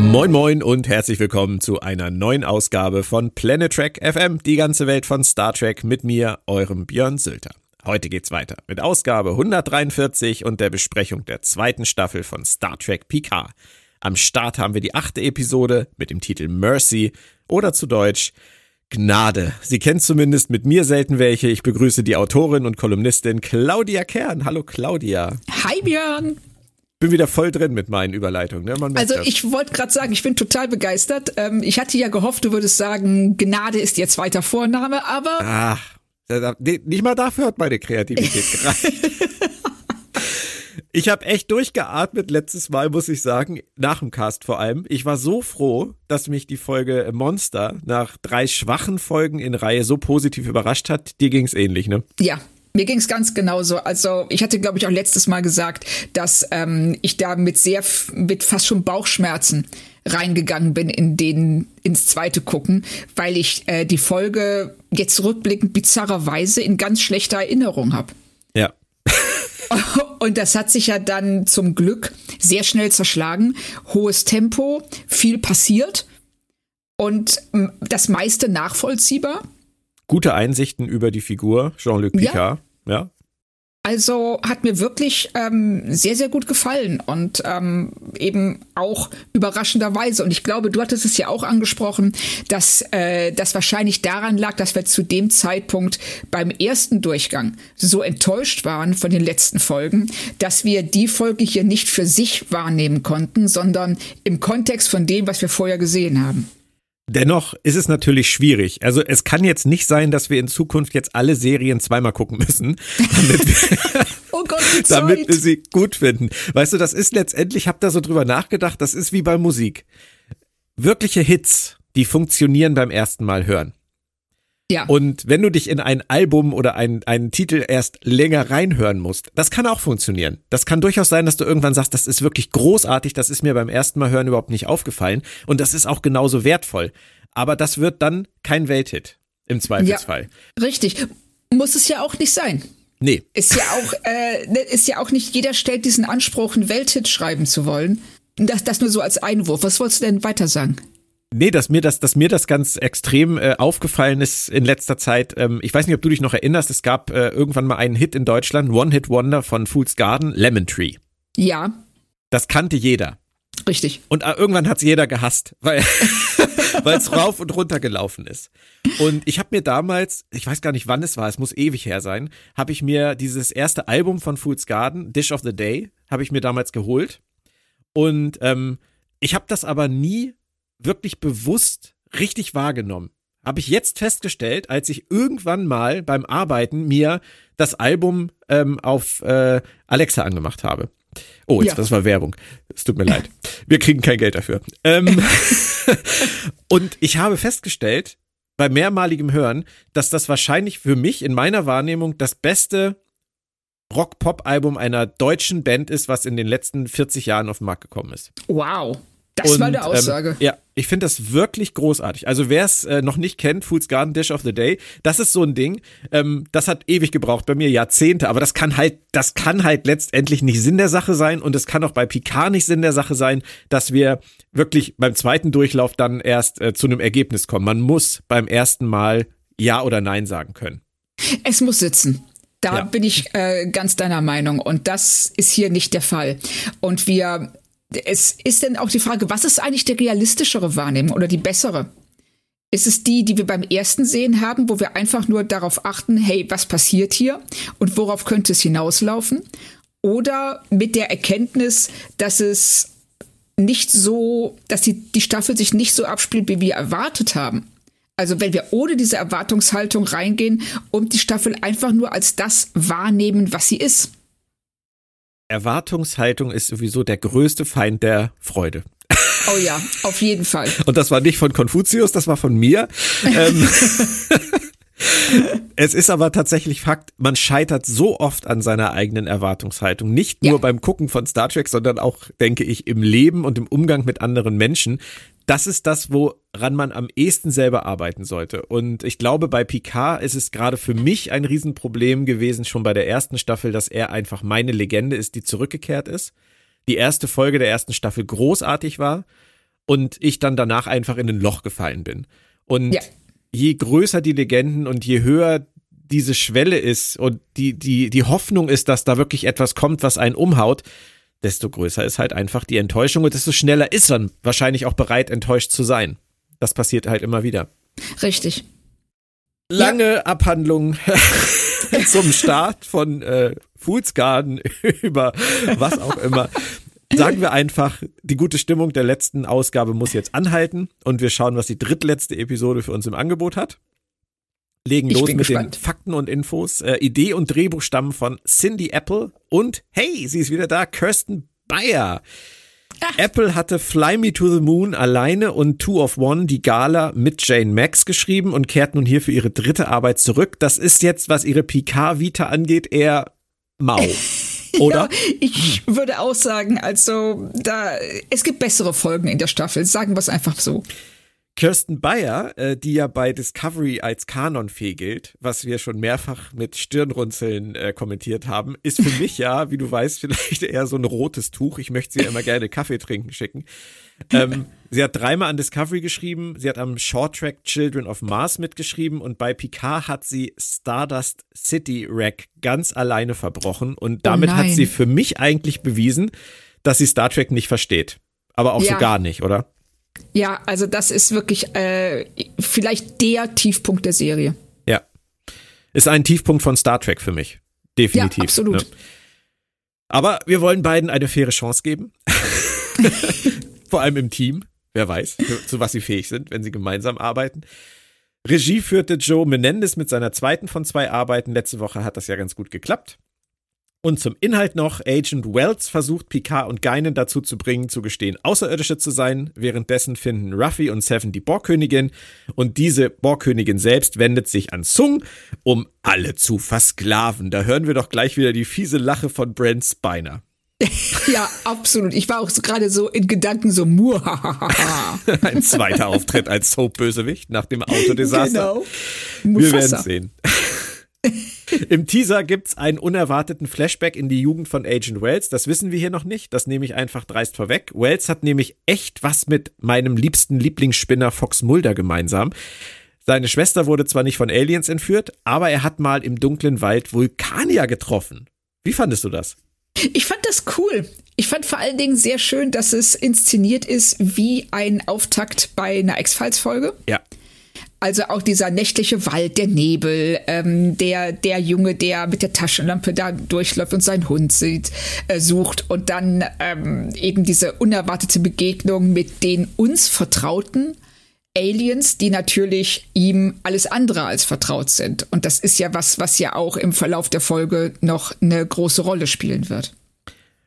Moin moin und herzlich willkommen zu einer neuen Ausgabe von Planet Trek FM, die ganze Welt von Star Trek mit mir, eurem Björn Sülter. Heute geht's weiter mit Ausgabe 143 und der Besprechung der zweiten Staffel von Star Trek Picard. Am Start haben wir die achte Episode mit dem Titel Mercy oder zu Deutsch Gnade. Sie kennt zumindest mit mir selten welche. Ich begrüße die Autorin und Kolumnistin Claudia Kern. Hallo Claudia. Hi Björn bin wieder voll drin mit meinen Überleitungen. Ne? also das. ich wollte gerade sagen, ich bin total begeistert. Ähm, ich hatte ja gehofft, du würdest sagen, Gnade ist ihr zweiter Vorname, aber. Ach, nicht mal dafür hat meine Kreativität gereicht. Ich habe echt durchgeatmet letztes Mal, muss ich sagen, nach dem Cast vor allem. Ich war so froh, dass mich die Folge Monster nach drei schwachen Folgen in Reihe so positiv überrascht hat. Dir ging's ähnlich, ne? Ja, mir ging es ganz genauso. Also ich hatte, glaube ich, auch letztes Mal gesagt, dass ähm, ich da mit sehr, mit fast schon Bauchschmerzen reingegangen bin in den ins zweite gucken, weil ich äh, die Folge jetzt rückblickend bizarrerweise in ganz schlechter Erinnerung habe. Ja. Und das hat sich ja dann zum Glück sehr schnell zerschlagen. Hohes Tempo, viel passiert und das meiste nachvollziehbar gute Einsichten über die Figur Jean-Luc Picard. Ja. ja. Also hat mir wirklich ähm, sehr, sehr gut gefallen und ähm, eben auch überraschenderweise. Und ich glaube, du hattest es ja auch angesprochen, dass äh, das wahrscheinlich daran lag, dass wir zu dem Zeitpunkt beim ersten Durchgang so enttäuscht waren von den letzten Folgen, dass wir die Folge hier nicht für sich wahrnehmen konnten, sondern im Kontext von dem, was wir vorher gesehen haben. Dennoch ist es natürlich schwierig. Also es kann jetzt nicht sein, dass wir in Zukunft jetzt alle Serien zweimal gucken müssen, damit wir, oh Gott, damit wir sie gut finden. Weißt du, das ist letztendlich, ich habe da so drüber nachgedacht, das ist wie bei Musik. Wirkliche Hits, die funktionieren beim ersten Mal hören. Ja. Und wenn du dich in ein Album oder ein, einen Titel erst länger reinhören musst, das kann auch funktionieren. Das kann durchaus sein, dass du irgendwann sagst, das ist wirklich großartig, das ist mir beim ersten Mal hören überhaupt nicht aufgefallen und das ist auch genauso wertvoll. Aber das wird dann kein Welthit im Zweifelsfall. Ja, richtig. Muss es ja auch nicht sein. Nee. Ist ja auch, äh, ne, ist ja auch nicht jeder stellt diesen Anspruch, einen Welthit schreiben zu wollen. Das, das nur so als Einwurf. Was wolltest du denn weiter sagen? Nee, dass mir das, dass mir das ganz extrem äh, aufgefallen ist in letzter Zeit. Ähm, ich weiß nicht, ob du dich noch erinnerst, es gab äh, irgendwann mal einen Hit in Deutschland, One-Hit-Wonder von Fool's Garden, Lemon Tree. Ja. Das kannte jeder. Richtig. Und äh, irgendwann hat's jeder gehasst, weil weil es rauf und runter gelaufen ist. Und ich habe mir damals, ich weiß gar nicht wann es war, es muss ewig her sein, habe ich mir dieses erste Album von Fool's Garden, Dish of the Day, habe ich mir damals geholt. Und ähm, ich habe das aber nie wirklich bewusst richtig wahrgenommen. Habe ich jetzt festgestellt, als ich irgendwann mal beim Arbeiten mir das Album ähm, auf äh, Alexa angemacht habe. Oh, jetzt, ja. das war Werbung. Es tut mir leid. Wir kriegen kein Geld dafür. Ähm, und ich habe festgestellt, bei mehrmaligem Hören, dass das wahrscheinlich für mich in meiner Wahrnehmung das beste Rock-Pop-Album einer deutschen Band ist, was in den letzten 40 Jahren auf den Markt gekommen ist. Wow. Das und, war eine Aussage. Ähm, ja, ich finde das wirklich großartig. Also wer es äh, noch nicht kennt, Fool's Garden Dish of the Day, das ist so ein Ding. Ähm, das hat ewig gebraucht, bei mir Jahrzehnte, aber das kann halt, das kann halt letztendlich nicht Sinn der Sache sein und es kann auch bei Picard nicht Sinn der Sache sein, dass wir wirklich beim zweiten Durchlauf dann erst äh, zu einem Ergebnis kommen. Man muss beim ersten Mal Ja oder Nein sagen können. Es muss sitzen. Da ja. bin ich äh, ganz deiner Meinung. Und das ist hier nicht der Fall. Und wir es ist denn auch die Frage, was ist eigentlich die realistischere Wahrnehmung oder die bessere? Ist es die, die wir beim ersten Sehen haben, wo wir einfach nur darauf achten, hey, was passiert hier und worauf könnte es hinauslaufen? Oder mit der Erkenntnis, dass es nicht so, dass die, die Staffel sich nicht so abspielt, wie wir erwartet haben. Also wenn wir ohne diese Erwartungshaltung reingehen und die Staffel einfach nur als das wahrnehmen, was sie ist. Erwartungshaltung ist sowieso der größte Feind der Freude. Oh ja, auf jeden Fall. Und das war nicht von Konfuzius, das war von mir. ähm, es ist aber tatsächlich Fakt, man scheitert so oft an seiner eigenen Erwartungshaltung. Nicht nur ja. beim Gucken von Star Trek, sondern auch, denke ich, im Leben und im Umgang mit anderen Menschen. Das ist das, woran man am ehesten selber arbeiten sollte. Und ich glaube, bei Picard ist es gerade für mich ein Riesenproblem gewesen, schon bei der ersten Staffel, dass er einfach meine Legende ist, die zurückgekehrt ist. Die erste Folge der ersten Staffel großartig war und ich dann danach einfach in ein Loch gefallen bin. Und ja je größer die Legenden und je höher diese Schwelle ist und die, die, die Hoffnung ist, dass da wirklich etwas kommt, was einen umhaut, desto größer ist halt einfach die Enttäuschung und desto schneller ist man wahrscheinlich auch bereit, enttäuscht zu sein. Das passiert halt immer wieder. Richtig. Lange ja. Abhandlung zum Start von äh, Foods Garden über was auch immer sagen wir einfach, die gute Stimmung der letzten Ausgabe muss jetzt anhalten und wir schauen, was die drittletzte Episode für uns im Angebot hat. Legen ich los mit gespannt. den Fakten und Infos. Äh, Idee und Drehbuch stammen von Cindy Apple und hey, sie ist wieder da, Kirsten Bayer. Ach. Apple hatte Fly Me to the Moon alleine und Two of One, die Gala mit Jane Max geschrieben und kehrt nun hier für ihre dritte Arbeit zurück. Das ist jetzt, was ihre Picard-Vita angeht, eher mau. Oder? Ja, ich würde auch sagen, also da es gibt bessere Folgen in der Staffel, sagen wir es einfach so. Kirsten Bayer, äh, die ja bei Discovery als Kanonfee gilt, was wir schon mehrfach mit Stirnrunzeln äh, kommentiert haben, ist für mich ja, wie du weißt, vielleicht eher so ein rotes Tuch. Ich möchte sie ja immer gerne Kaffee trinken schicken. Ähm, sie hat dreimal an Discovery geschrieben, sie hat am Short Track Children of Mars mitgeschrieben und bei Picard hat sie Stardust City Wreck ganz alleine verbrochen und oh damit oh hat sie für mich eigentlich bewiesen, dass sie Star Trek nicht versteht. Aber auch ja. so gar nicht, oder? Ja, also das ist wirklich äh, vielleicht der Tiefpunkt der Serie. Ja. Ist ein Tiefpunkt von Star Trek für mich. Definitiv. Ja, absolut. Ne? Aber wir wollen beiden eine faire Chance geben. Vor allem im Team. Wer weiß, zu was sie fähig sind, wenn sie gemeinsam arbeiten. Regie führte Joe Menendez mit seiner zweiten von zwei Arbeiten. Letzte Woche hat das ja ganz gut geklappt. Und zum Inhalt noch, Agent Wells versucht Picard und Geinen dazu zu bringen, zu gestehen, Außerirdische zu sein. Währenddessen finden Ruffy und Seven die Borgkönigin und diese Borgkönigin selbst wendet sich an Sung, um alle zu versklaven. Da hören wir doch gleich wieder die fiese Lache von Brent Spiner. ja, absolut. Ich war auch so gerade so in Gedanken so muhahaha. Ein zweiter Auftritt als Soap-Bösewicht nach dem Autodesaster. Genau. Wir werden sehen. Im Teaser gibt's einen unerwarteten Flashback in die Jugend von Agent Wells. Das wissen wir hier noch nicht. Das nehme ich einfach dreist vorweg. Wells hat nämlich echt was mit meinem liebsten Lieblingsspinner Fox Mulder gemeinsam. Seine Schwester wurde zwar nicht von Aliens entführt, aber er hat mal im dunklen Wald Vulkanier getroffen. Wie fandest du das? Ich fand das cool. Ich fand vor allen Dingen sehr schön, dass es inszeniert ist wie ein Auftakt bei einer X-Files-Folge. Ja. Also auch dieser nächtliche Wald, der Nebel, ähm, der, der Junge, der mit der Taschenlampe da durchläuft und seinen Hund sieht, äh, sucht und dann ähm, eben diese unerwartete Begegnung mit den uns vertrauten Aliens, die natürlich ihm alles andere als vertraut sind. Und das ist ja was, was ja auch im Verlauf der Folge noch eine große Rolle spielen wird.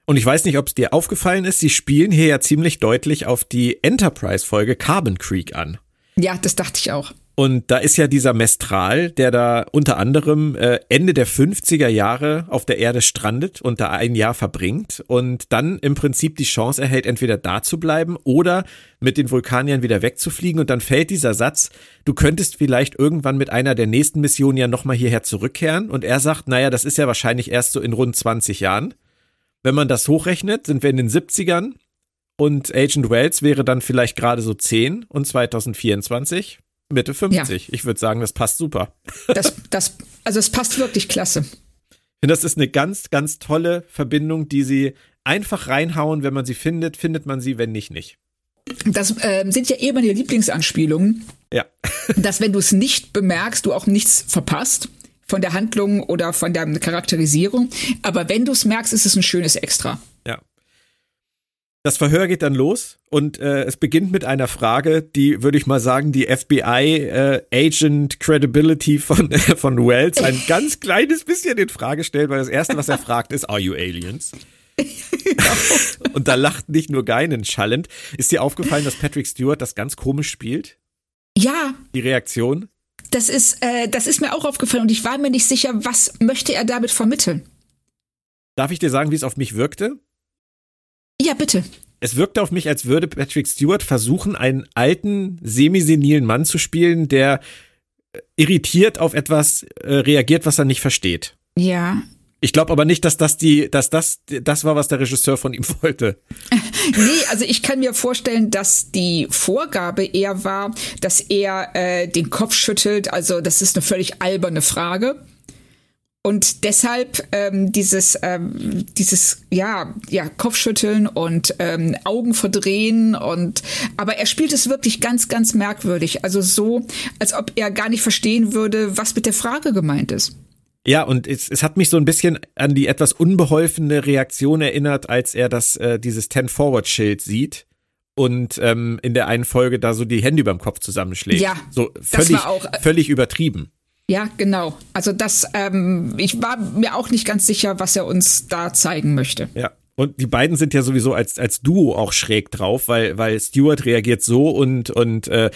Und ich weiß nicht, ob es dir aufgefallen ist, sie spielen hier ja ziemlich deutlich auf die Enterprise-Folge Carbon Creek an. Ja, das dachte ich auch. Und da ist ja dieser Mestral, der da unter anderem äh, Ende der 50er Jahre auf der Erde strandet und da ein Jahr verbringt und dann im Prinzip die Chance erhält, entweder da zu bleiben oder mit den Vulkaniern wieder wegzufliegen. Und dann fällt dieser Satz, du könntest vielleicht irgendwann mit einer der nächsten Missionen ja nochmal hierher zurückkehren. Und er sagt, naja, das ist ja wahrscheinlich erst so in rund 20 Jahren. Wenn man das hochrechnet, sind wir in den 70ern und Agent Wells wäre dann vielleicht gerade so 10 und 2024 Mitte 50. Ja. Ich würde sagen, das passt super. Das, das, also es passt wirklich klasse. Finde, das ist eine ganz, ganz tolle Verbindung, die sie einfach reinhauen. Wenn man sie findet, findet man sie, wenn nicht, nicht. Das äh, sind ja eben meine Lieblingsanspielungen. Ja. dass wenn du es nicht bemerkst, du auch nichts verpasst von der Handlung oder von der Charakterisierung. Aber wenn du es merkst, ist es ein schönes Extra. Das Verhör geht dann los und äh, es beginnt mit einer Frage, die, würde ich mal sagen, die FBI-Agent äh, Credibility von, äh, von Wells ein ganz kleines bisschen in Frage stellt, weil das Erste, was er fragt, ist, are you aliens? und da lacht nicht nur Geinen schallend. Ist dir aufgefallen, dass Patrick Stewart das ganz komisch spielt? Ja. Die Reaktion? Das ist, äh, das ist mir auch aufgefallen und ich war mir nicht sicher, was möchte er damit vermitteln. Darf ich dir sagen, wie es auf mich wirkte? Ja, bitte. Es wirkte auf mich, als würde Patrick Stewart versuchen, einen alten, semisenilen Mann zu spielen, der äh, irritiert auf etwas äh, reagiert, was er nicht versteht. Ja. Ich glaube aber nicht, dass das die, dass das das war, was der Regisseur von ihm wollte. nee, also ich kann mir vorstellen, dass die Vorgabe eher war, dass er äh, den Kopf schüttelt. Also das ist eine völlig alberne Frage. Und deshalb ähm, dieses, ähm, dieses, ja, ja, Kopfschütteln und ähm, Augen verdrehen und, aber er spielt es wirklich ganz, ganz merkwürdig. Also so, als ob er gar nicht verstehen würde, was mit der Frage gemeint ist. Ja, und es, es hat mich so ein bisschen an die etwas unbeholfene Reaktion erinnert, als er das, äh, dieses Ten-Forward-Schild sieht und ähm, in der einen Folge da so die Hände überm Kopf zusammenschlägt. Ja, so völlig, auch, äh, völlig übertrieben. Ja, genau. Also das, ähm, ich war mir auch nicht ganz sicher, was er uns da zeigen möchte. Ja. Und die beiden sind ja sowieso als, als Duo auch schräg drauf, weil, weil Stuart reagiert so und, und äh,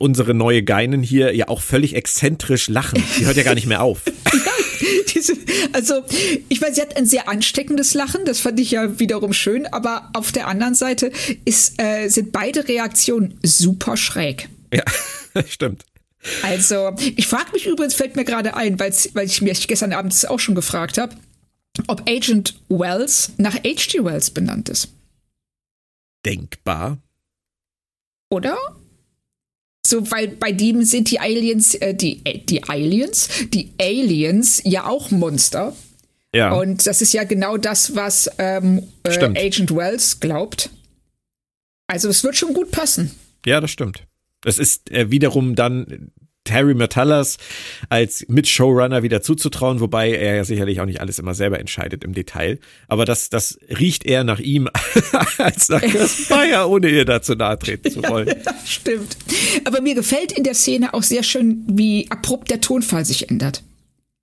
unsere neue Geinen hier ja auch völlig exzentrisch lachen. Die hört ja gar nicht mehr auf. Diese, also, ich weiß, sie hat ein sehr ansteckendes Lachen, das fand ich ja wiederum schön, aber auf der anderen Seite ist, äh, sind beide Reaktionen super schräg. Ja, stimmt. Also, ich frage mich übrigens, fällt mir gerade ein, weil ich mich gestern Abend auch schon gefragt habe, ob Agent Wells nach H.G. Wells benannt ist. Denkbar. Oder? So, weil bei dem sind die Aliens, äh, die, äh, die Aliens, die Aliens ja auch Monster. Ja. Und das ist ja genau das, was ähm, äh, Agent Wells glaubt. Also es wird schon gut passen. Ja, das stimmt. Es ist äh, wiederum dann Terry Metallas als Mit-Showrunner wieder zuzutrauen, wobei er ja sicherlich auch nicht alles immer selber entscheidet im Detail. Aber das, das riecht eher nach ihm als nach Chris Meyer, ohne ihr dazu nahe treten zu wollen. Ja, stimmt. Aber mir gefällt in der Szene auch sehr schön, wie abrupt der Tonfall sich ändert.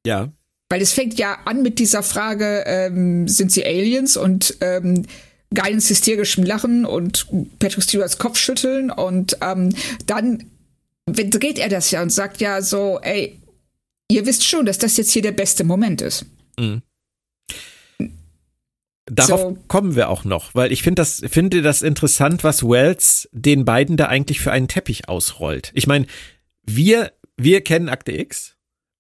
Ja. Weil es fängt ja an mit dieser Frage, ähm, sind sie Aliens und ähm, Guidance hysterischem Lachen und Patrick Stewarts Kopfschütteln und ähm, dann dreht er das ja und sagt ja so, ey, ihr wisst schon, dass das jetzt hier der beste Moment ist. Mhm. Darauf so. kommen wir auch noch, weil ich finde das, finde das interessant, was Wells den beiden da eigentlich für einen Teppich ausrollt. Ich meine, wir, wir kennen Akte X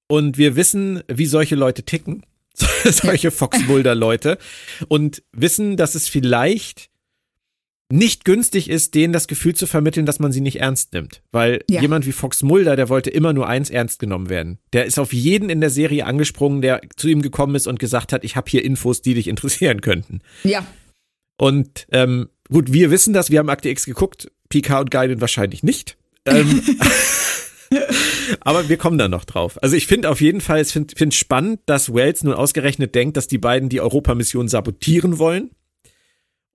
und wir wissen, wie solche Leute ticken, solche Fox Mulder Leute und wissen, dass es vielleicht nicht günstig ist, denen das Gefühl zu vermitteln, dass man sie nicht ernst nimmt. Weil ja. jemand wie Fox Mulder, der wollte immer nur eins ernst genommen werden. Der ist auf jeden in der Serie angesprungen, der zu ihm gekommen ist und gesagt hat, ich habe hier Infos, die dich interessieren könnten. Ja. Und ähm, gut, wir wissen das, wir haben Akte X geguckt, PK und Guided wahrscheinlich nicht. Ähm, aber wir kommen da noch drauf. Also ich finde auf jeden Fall, ich finde find spannend, dass Wells nun ausgerechnet denkt, dass die beiden die Europamission sabotieren wollen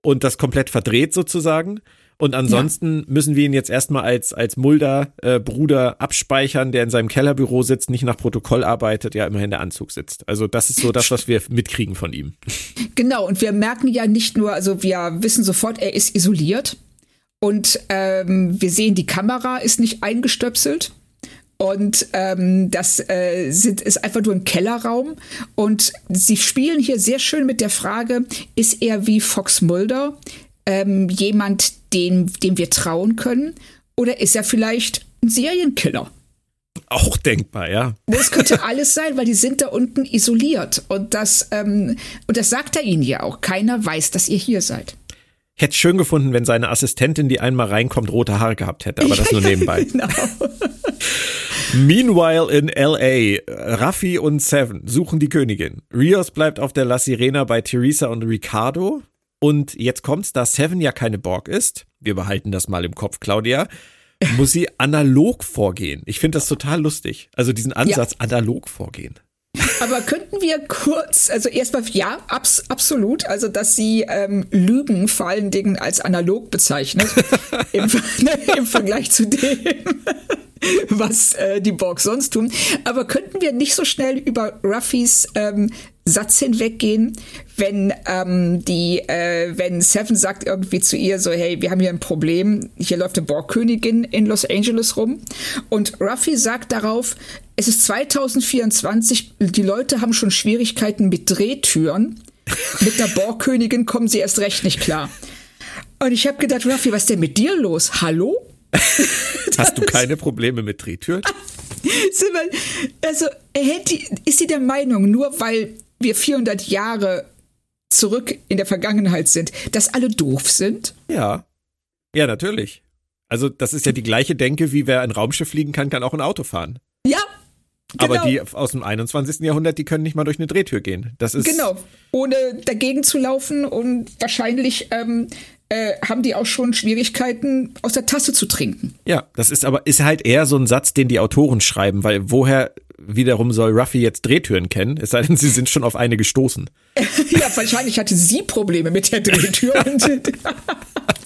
und das komplett verdreht sozusagen. Und ansonsten ja. müssen wir ihn jetzt erstmal als, als Mulder-Bruder äh, abspeichern, der in seinem Kellerbüro sitzt, nicht nach Protokoll arbeitet, ja immerhin der Anzug sitzt. Also das ist so das, was wir mitkriegen von ihm. Genau, und wir merken ja nicht nur, also wir wissen sofort, er ist isoliert. Und ähm, wir sehen, die Kamera ist nicht eingestöpselt. Und ähm, das äh, sind, ist einfach nur ein Kellerraum. Und sie spielen hier sehr schön mit der Frage, ist er wie Fox Mulder ähm, jemand, dem, dem wir trauen können? Oder ist er vielleicht ein Serienkiller? Auch denkbar, ja. Das könnte alles sein, weil die sind da unten isoliert. Und das, ähm, und das sagt er ihnen ja auch. Keiner weiß, dass ihr hier seid. Hätte schön gefunden, wenn seine Assistentin, die einmal reinkommt, rote Haare gehabt hätte, aber das nur nebenbei. genau. Meanwhile in LA, Raffi und Seven suchen die Königin. Rios bleibt auf der La Sirena bei Teresa und Ricardo. Und jetzt kommt's, da Seven ja keine Borg ist, wir behalten das mal im Kopf, Claudia, muss sie analog vorgehen. Ich finde das total lustig. Also diesen Ansatz, ja. analog vorgehen. Aber könnten wir kurz, also erstmal ja, abs, absolut, also dass sie ähm, Lügen vor allen Dingen als analog bezeichnet im, im Vergleich zu dem, was äh, die Borg sonst tun. Aber könnten wir nicht so schnell über Ruffys ähm, Satz hinweggehen, wenn ähm, die, äh, wenn Seven sagt irgendwie zu ihr so, hey, wir haben hier ein Problem, hier läuft eine Borgkönigin in Los Angeles rum und Ruffy sagt darauf, es ist 2024, die Leute haben schon Schwierigkeiten mit Drehtüren, mit der Borgkönigin kommen sie erst recht nicht klar. Und ich habe gedacht, Ruffy, was ist denn mit dir los? Hallo? Hast du keine Probleme mit Drehtüren? also, ist sie der Meinung, nur weil wir 400 Jahre zurück in der Vergangenheit sind, dass alle doof sind? Ja. Ja, natürlich. Also, das ist ja die gleiche Denke, wie wer ein Raumschiff fliegen kann, kann auch ein Auto fahren. Ja. Genau. Aber die aus dem 21. Jahrhundert, die können nicht mal durch eine Drehtür gehen. Das ist genau, ohne dagegen zu laufen und wahrscheinlich ähm, äh, haben die auch schon Schwierigkeiten, aus der Tasse zu trinken. Ja, das ist aber ist halt eher so ein Satz, den die Autoren schreiben, weil woher wiederum soll Ruffy jetzt Drehtüren kennen, es sei denn, sie sind schon auf eine gestoßen. ja, wahrscheinlich hatte sie Probleme mit der Drehtür.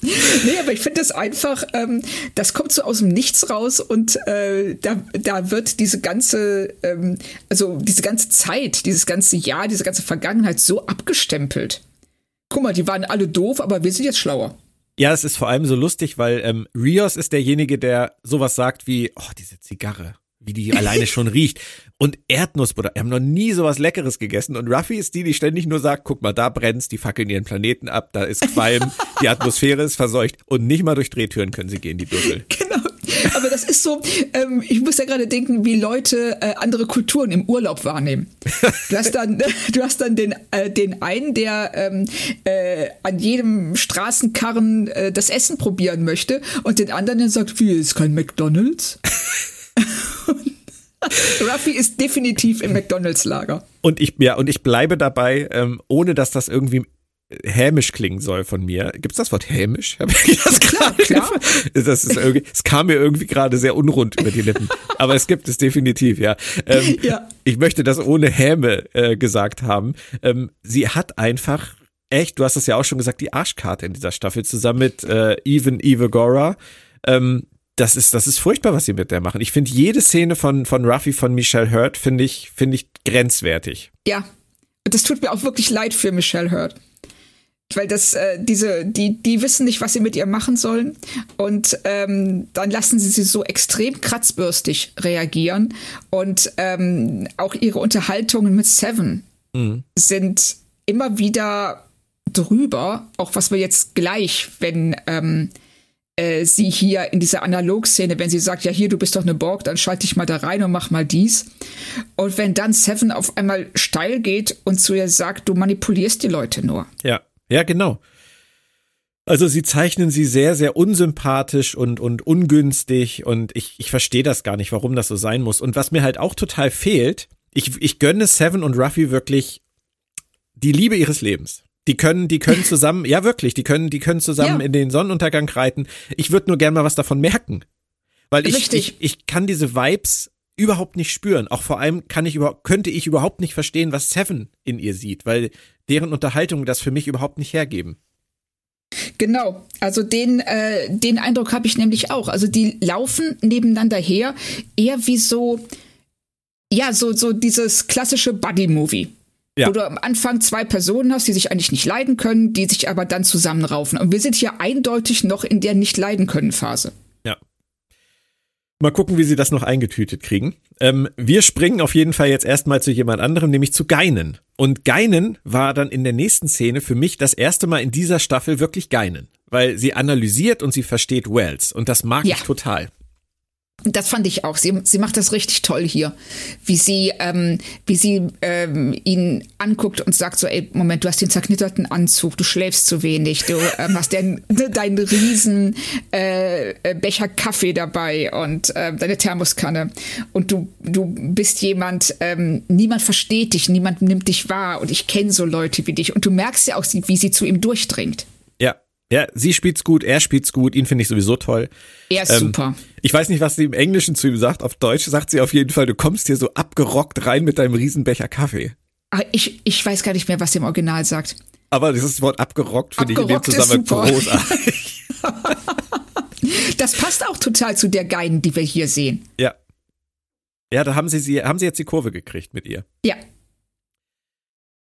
nee, aber ich finde das einfach, ähm, das kommt so aus dem Nichts raus und äh, da, da wird diese ganze, ähm, also diese ganze Zeit, dieses ganze Jahr, diese ganze Vergangenheit so abgestempelt. Guck mal, die waren alle doof, aber wir sind jetzt schlauer. Ja, es ist vor allem so lustig, weil ähm, Rios ist derjenige, der sowas sagt wie, oh, diese Zigarre wie die alleine schon riecht. Und Erdnussbutter, wir haben noch nie sowas Leckeres gegessen. Und Ruffy ist die, die ständig nur sagt, guck mal, da brennt's, die fackeln ihren Planeten ab, da ist Qualm, die Atmosphäre ist verseucht und nicht mal durch Drehtüren können sie gehen, die Dussel. Genau. Aber das ist so, ähm, ich muss ja gerade denken, wie Leute äh, andere Kulturen im Urlaub wahrnehmen. Du hast dann, du hast dann den, äh, den einen, der ähm, äh, an jedem Straßenkarren äh, das Essen probieren möchte und den anderen, der sagt, wie, ist kein McDonalds? Ruffy ist definitiv im McDonalds-Lager. Und ich, ja, und ich bleibe dabei, ähm, ohne dass das irgendwie hämisch klingen soll von mir. Gibt's das Wort hämisch? Hab ich das klar, klar. Das ist irgendwie, es kam mir irgendwie gerade sehr unrund über die Lippen. Aber es gibt es definitiv, ja. Ähm, ja. Ich möchte das ohne Häme äh, gesagt haben. Ähm, sie hat einfach echt, du hast es ja auch schon gesagt, die Arschkarte in dieser Staffel zusammen mit äh, Even Evagora. Ähm, das ist, das ist furchtbar, was sie mit der machen. Ich finde jede Szene von, von Ruffy, von Michelle Hurt, finde ich, finde ich grenzwertig. Ja. Das tut mir auch wirklich leid für Michelle Hurt. Weil das, äh, diese, die, die wissen nicht, was sie mit ihr machen sollen. Und ähm, dann lassen sie sie so extrem kratzbürstig reagieren. Und ähm, auch ihre Unterhaltungen mit Seven mhm. sind immer wieder drüber, auch was wir jetzt gleich, wenn ähm, äh, sie hier in dieser Analogszene, wenn sie sagt, ja hier, du bist doch eine Borg, dann schalte ich mal da rein und mach mal dies. Und wenn dann Seven auf einmal steil geht und zu ihr sagt, du manipulierst die Leute nur. Ja, ja, genau. Also sie zeichnen sie sehr, sehr unsympathisch und, und ungünstig und ich, ich verstehe das gar nicht, warum das so sein muss. Und was mir halt auch total fehlt, ich, ich gönne Seven und Ruffy wirklich die Liebe ihres Lebens. Die können, die können zusammen, ja wirklich, die können, die können zusammen ja. in den Sonnenuntergang reiten. Ich würde nur gerne mal was davon merken. Weil ich, ich, ich kann diese Vibes überhaupt nicht spüren. Auch vor allem kann ich über, könnte ich überhaupt nicht verstehen, was Seven in ihr sieht, weil deren Unterhaltungen das für mich überhaupt nicht hergeben. Genau, also den, äh, den Eindruck habe ich nämlich auch. Also die laufen nebeneinander her, eher wie so, ja, so, so dieses klassische Buddy-Movie. Ja. Wo du am Anfang zwei Personen hast, die sich eigentlich nicht leiden können, die sich aber dann zusammenraufen. Und wir sind hier eindeutig noch in der Nicht-Leiden-können-Phase. Ja. Mal gucken, wie sie das noch eingetütet kriegen. Ähm, wir springen auf jeden Fall jetzt erstmal zu jemand anderem, nämlich zu Geinen. Und Geinen war dann in der nächsten Szene für mich das erste Mal in dieser Staffel wirklich Geinen. Weil sie analysiert und sie versteht Wells. Und das mag ja. ich total. Das fand ich auch. Sie, sie macht das richtig toll hier, wie sie, ähm, wie sie ähm, ihn anguckt und sagt so, ey, Moment, du hast den zerknitterten Anzug, du schläfst zu wenig, du ähm, hast den, deinen riesen äh, äh, Becher Kaffee dabei und äh, deine Thermoskanne und du, du bist jemand, ähm, niemand versteht dich, niemand nimmt dich wahr und ich kenne so Leute wie dich und du merkst ja auch, wie sie zu ihm durchdringt. Ja, sie spielt's gut, er spielt's gut, ihn finde ich sowieso toll. Er ist ähm, super. Ich weiß nicht, was sie im Englischen zu ihm sagt. Auf Deutsch sagt sie auf jeden Fall, du kommst hier so abgerockt rein mit deinem Riesenbecher Kaffee. Ah, ich, ich weiß gar nicht mehr, was sie im Original sagt. Aber dieses Wort abgerockt finde ich in dem Zusammenhang großartig. das passt auch total zu der Geiden, die wir hier sehen. Ja. Ja, da haben sie, sie, haben sie jetzt die Kurve gekriegt mit ihr. Ja,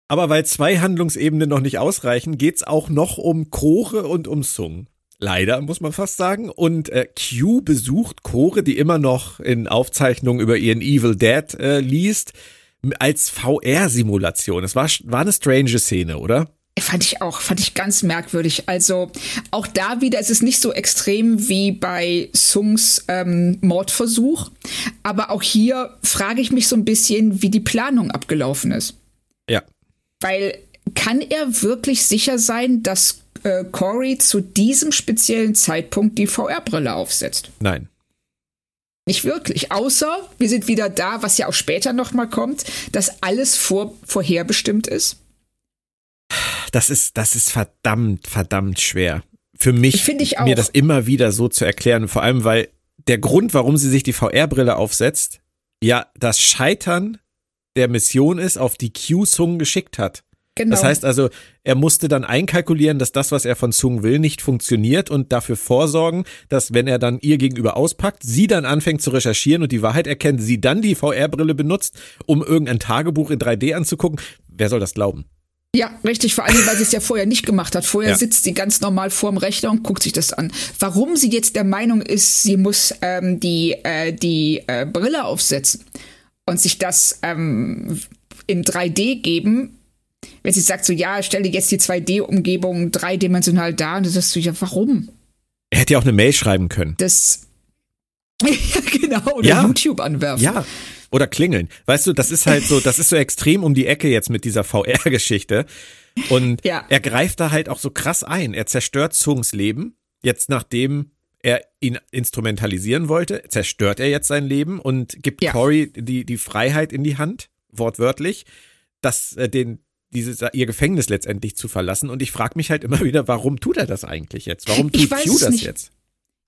Aber weil zwei Handlungsebenen noch nicht ausreichen, geht's auch noch um Chore und um Sung. Leider, muss man fast sagen. Und äh, Q besucht Chore, die immer noch in Aufzeichnungen über ihren Evil Dead äh, liest, als VR-Simulation. Es war, war eine strange Szene, oder? Fand ich auch, fand ich ganz merkwürdig. Also auch da wieder, es ist nicht so extrem wie bei Sungs ähm, Mordversuch, aber auch hier frage ich mich so ein bisschen, wie die Planung abgelaufen ist. Weil kann er wirklich sicher sein, dass äh, Corey zu diesem speziellen Zeitpunkt die VR-Brille aufsetzt? Nein. Nicht wirklich. Außer wir sind wieder da, was ja auch später nochmal kommt, dass alles vor, vorherbestimmt ist. Das ist, das ist verdammt, verdammt schwer. Für mich, ich auch. mir das immer wieder so zu erklären. Vor allem, weil der Grund, warum sie sich die VR-Brille aufsetzt, ja, das Scheitern der Mission ist, auf die Q Sung geschickt hat. Genau. Das heißt also, er musste dann einkalkulieren, dass das, was er von Sung will, nicht funktioniert und dafür vorsorgen, dass wenn er dann ihr gegenüber auspackt, sie dann anfängt zu recherchieren und die Wahrheit erkennt, sie dann die VR-Brille benutzt, um irgendein Tagebuch in 3D anzugucken. Wer soll das glauben? Ja, richtig, vor allem, weil sie es ja vorher nicht gemacht hat. Vorher Ja. sitzt sie ganz normal vorm Rechner und guckt sich das an. Warum sie jetzt der Meinung ist, sie muss ähm, die, äh, die äh, Brille aufsetzen und sich das ähm, in 3D geben, wenn sie sagt so, ja, stelle jetzt die 2D-Umgebung dreidimensional dar, und dann sagst du, ja, warum? Er hätte ja auch eine Mail schreiben können. Das, ja, genau, oder Ja. YouTube anwerfen. Ja. Oder klingeln. Weißt du, das ist halt so, das ist so extrem um die Ecke jetzt mit dieser VR-Geschichte. Und Ja. er greift da halt auch so krass ein. Er zerstört Sungs Leben. Jetzt nachdem er ihn instrumentalisieren wollte, zerstört er jetzt sein Leben und gibt Ja. Cory die, die Freiheit in die Hand, wortwörtlich, dass äh, den dieses ihr Gefängnis letztendlich zu verlassen. Und ich frage mich halt immer wieder, warum tut er das eigentlich jetzt? Warum tut Q das nicht. jetzt?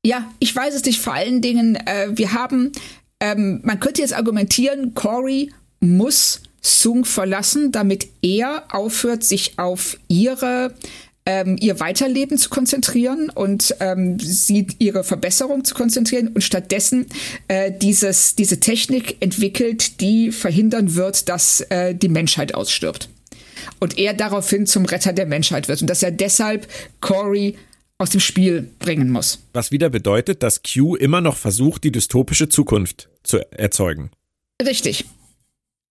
Ja, ich weiß es nicht. Vor allen Dingen, äh, wir haben, ähm, man könnte jetzt argumentieren, Corey muss Sung verlassen, damit er aufhört, sich auf ihre ähm, ihr Weiterleben zu konzentrieren und ähm, sie ihre Verbesserung zu konzentrieren und stattdessen äh, dieses, diese Technik entwickelt, die verhindern wird, dass äh, die Menschheit ausstirbt. Und er daraufhin zum Retter der Menschheit wird und dass er deshalb Corey aus dem Spiel bringen muss. Was wieder bedeutet, dass Q immer noch versucht, die dystopische Zukunft zu erzeugen. Richtig.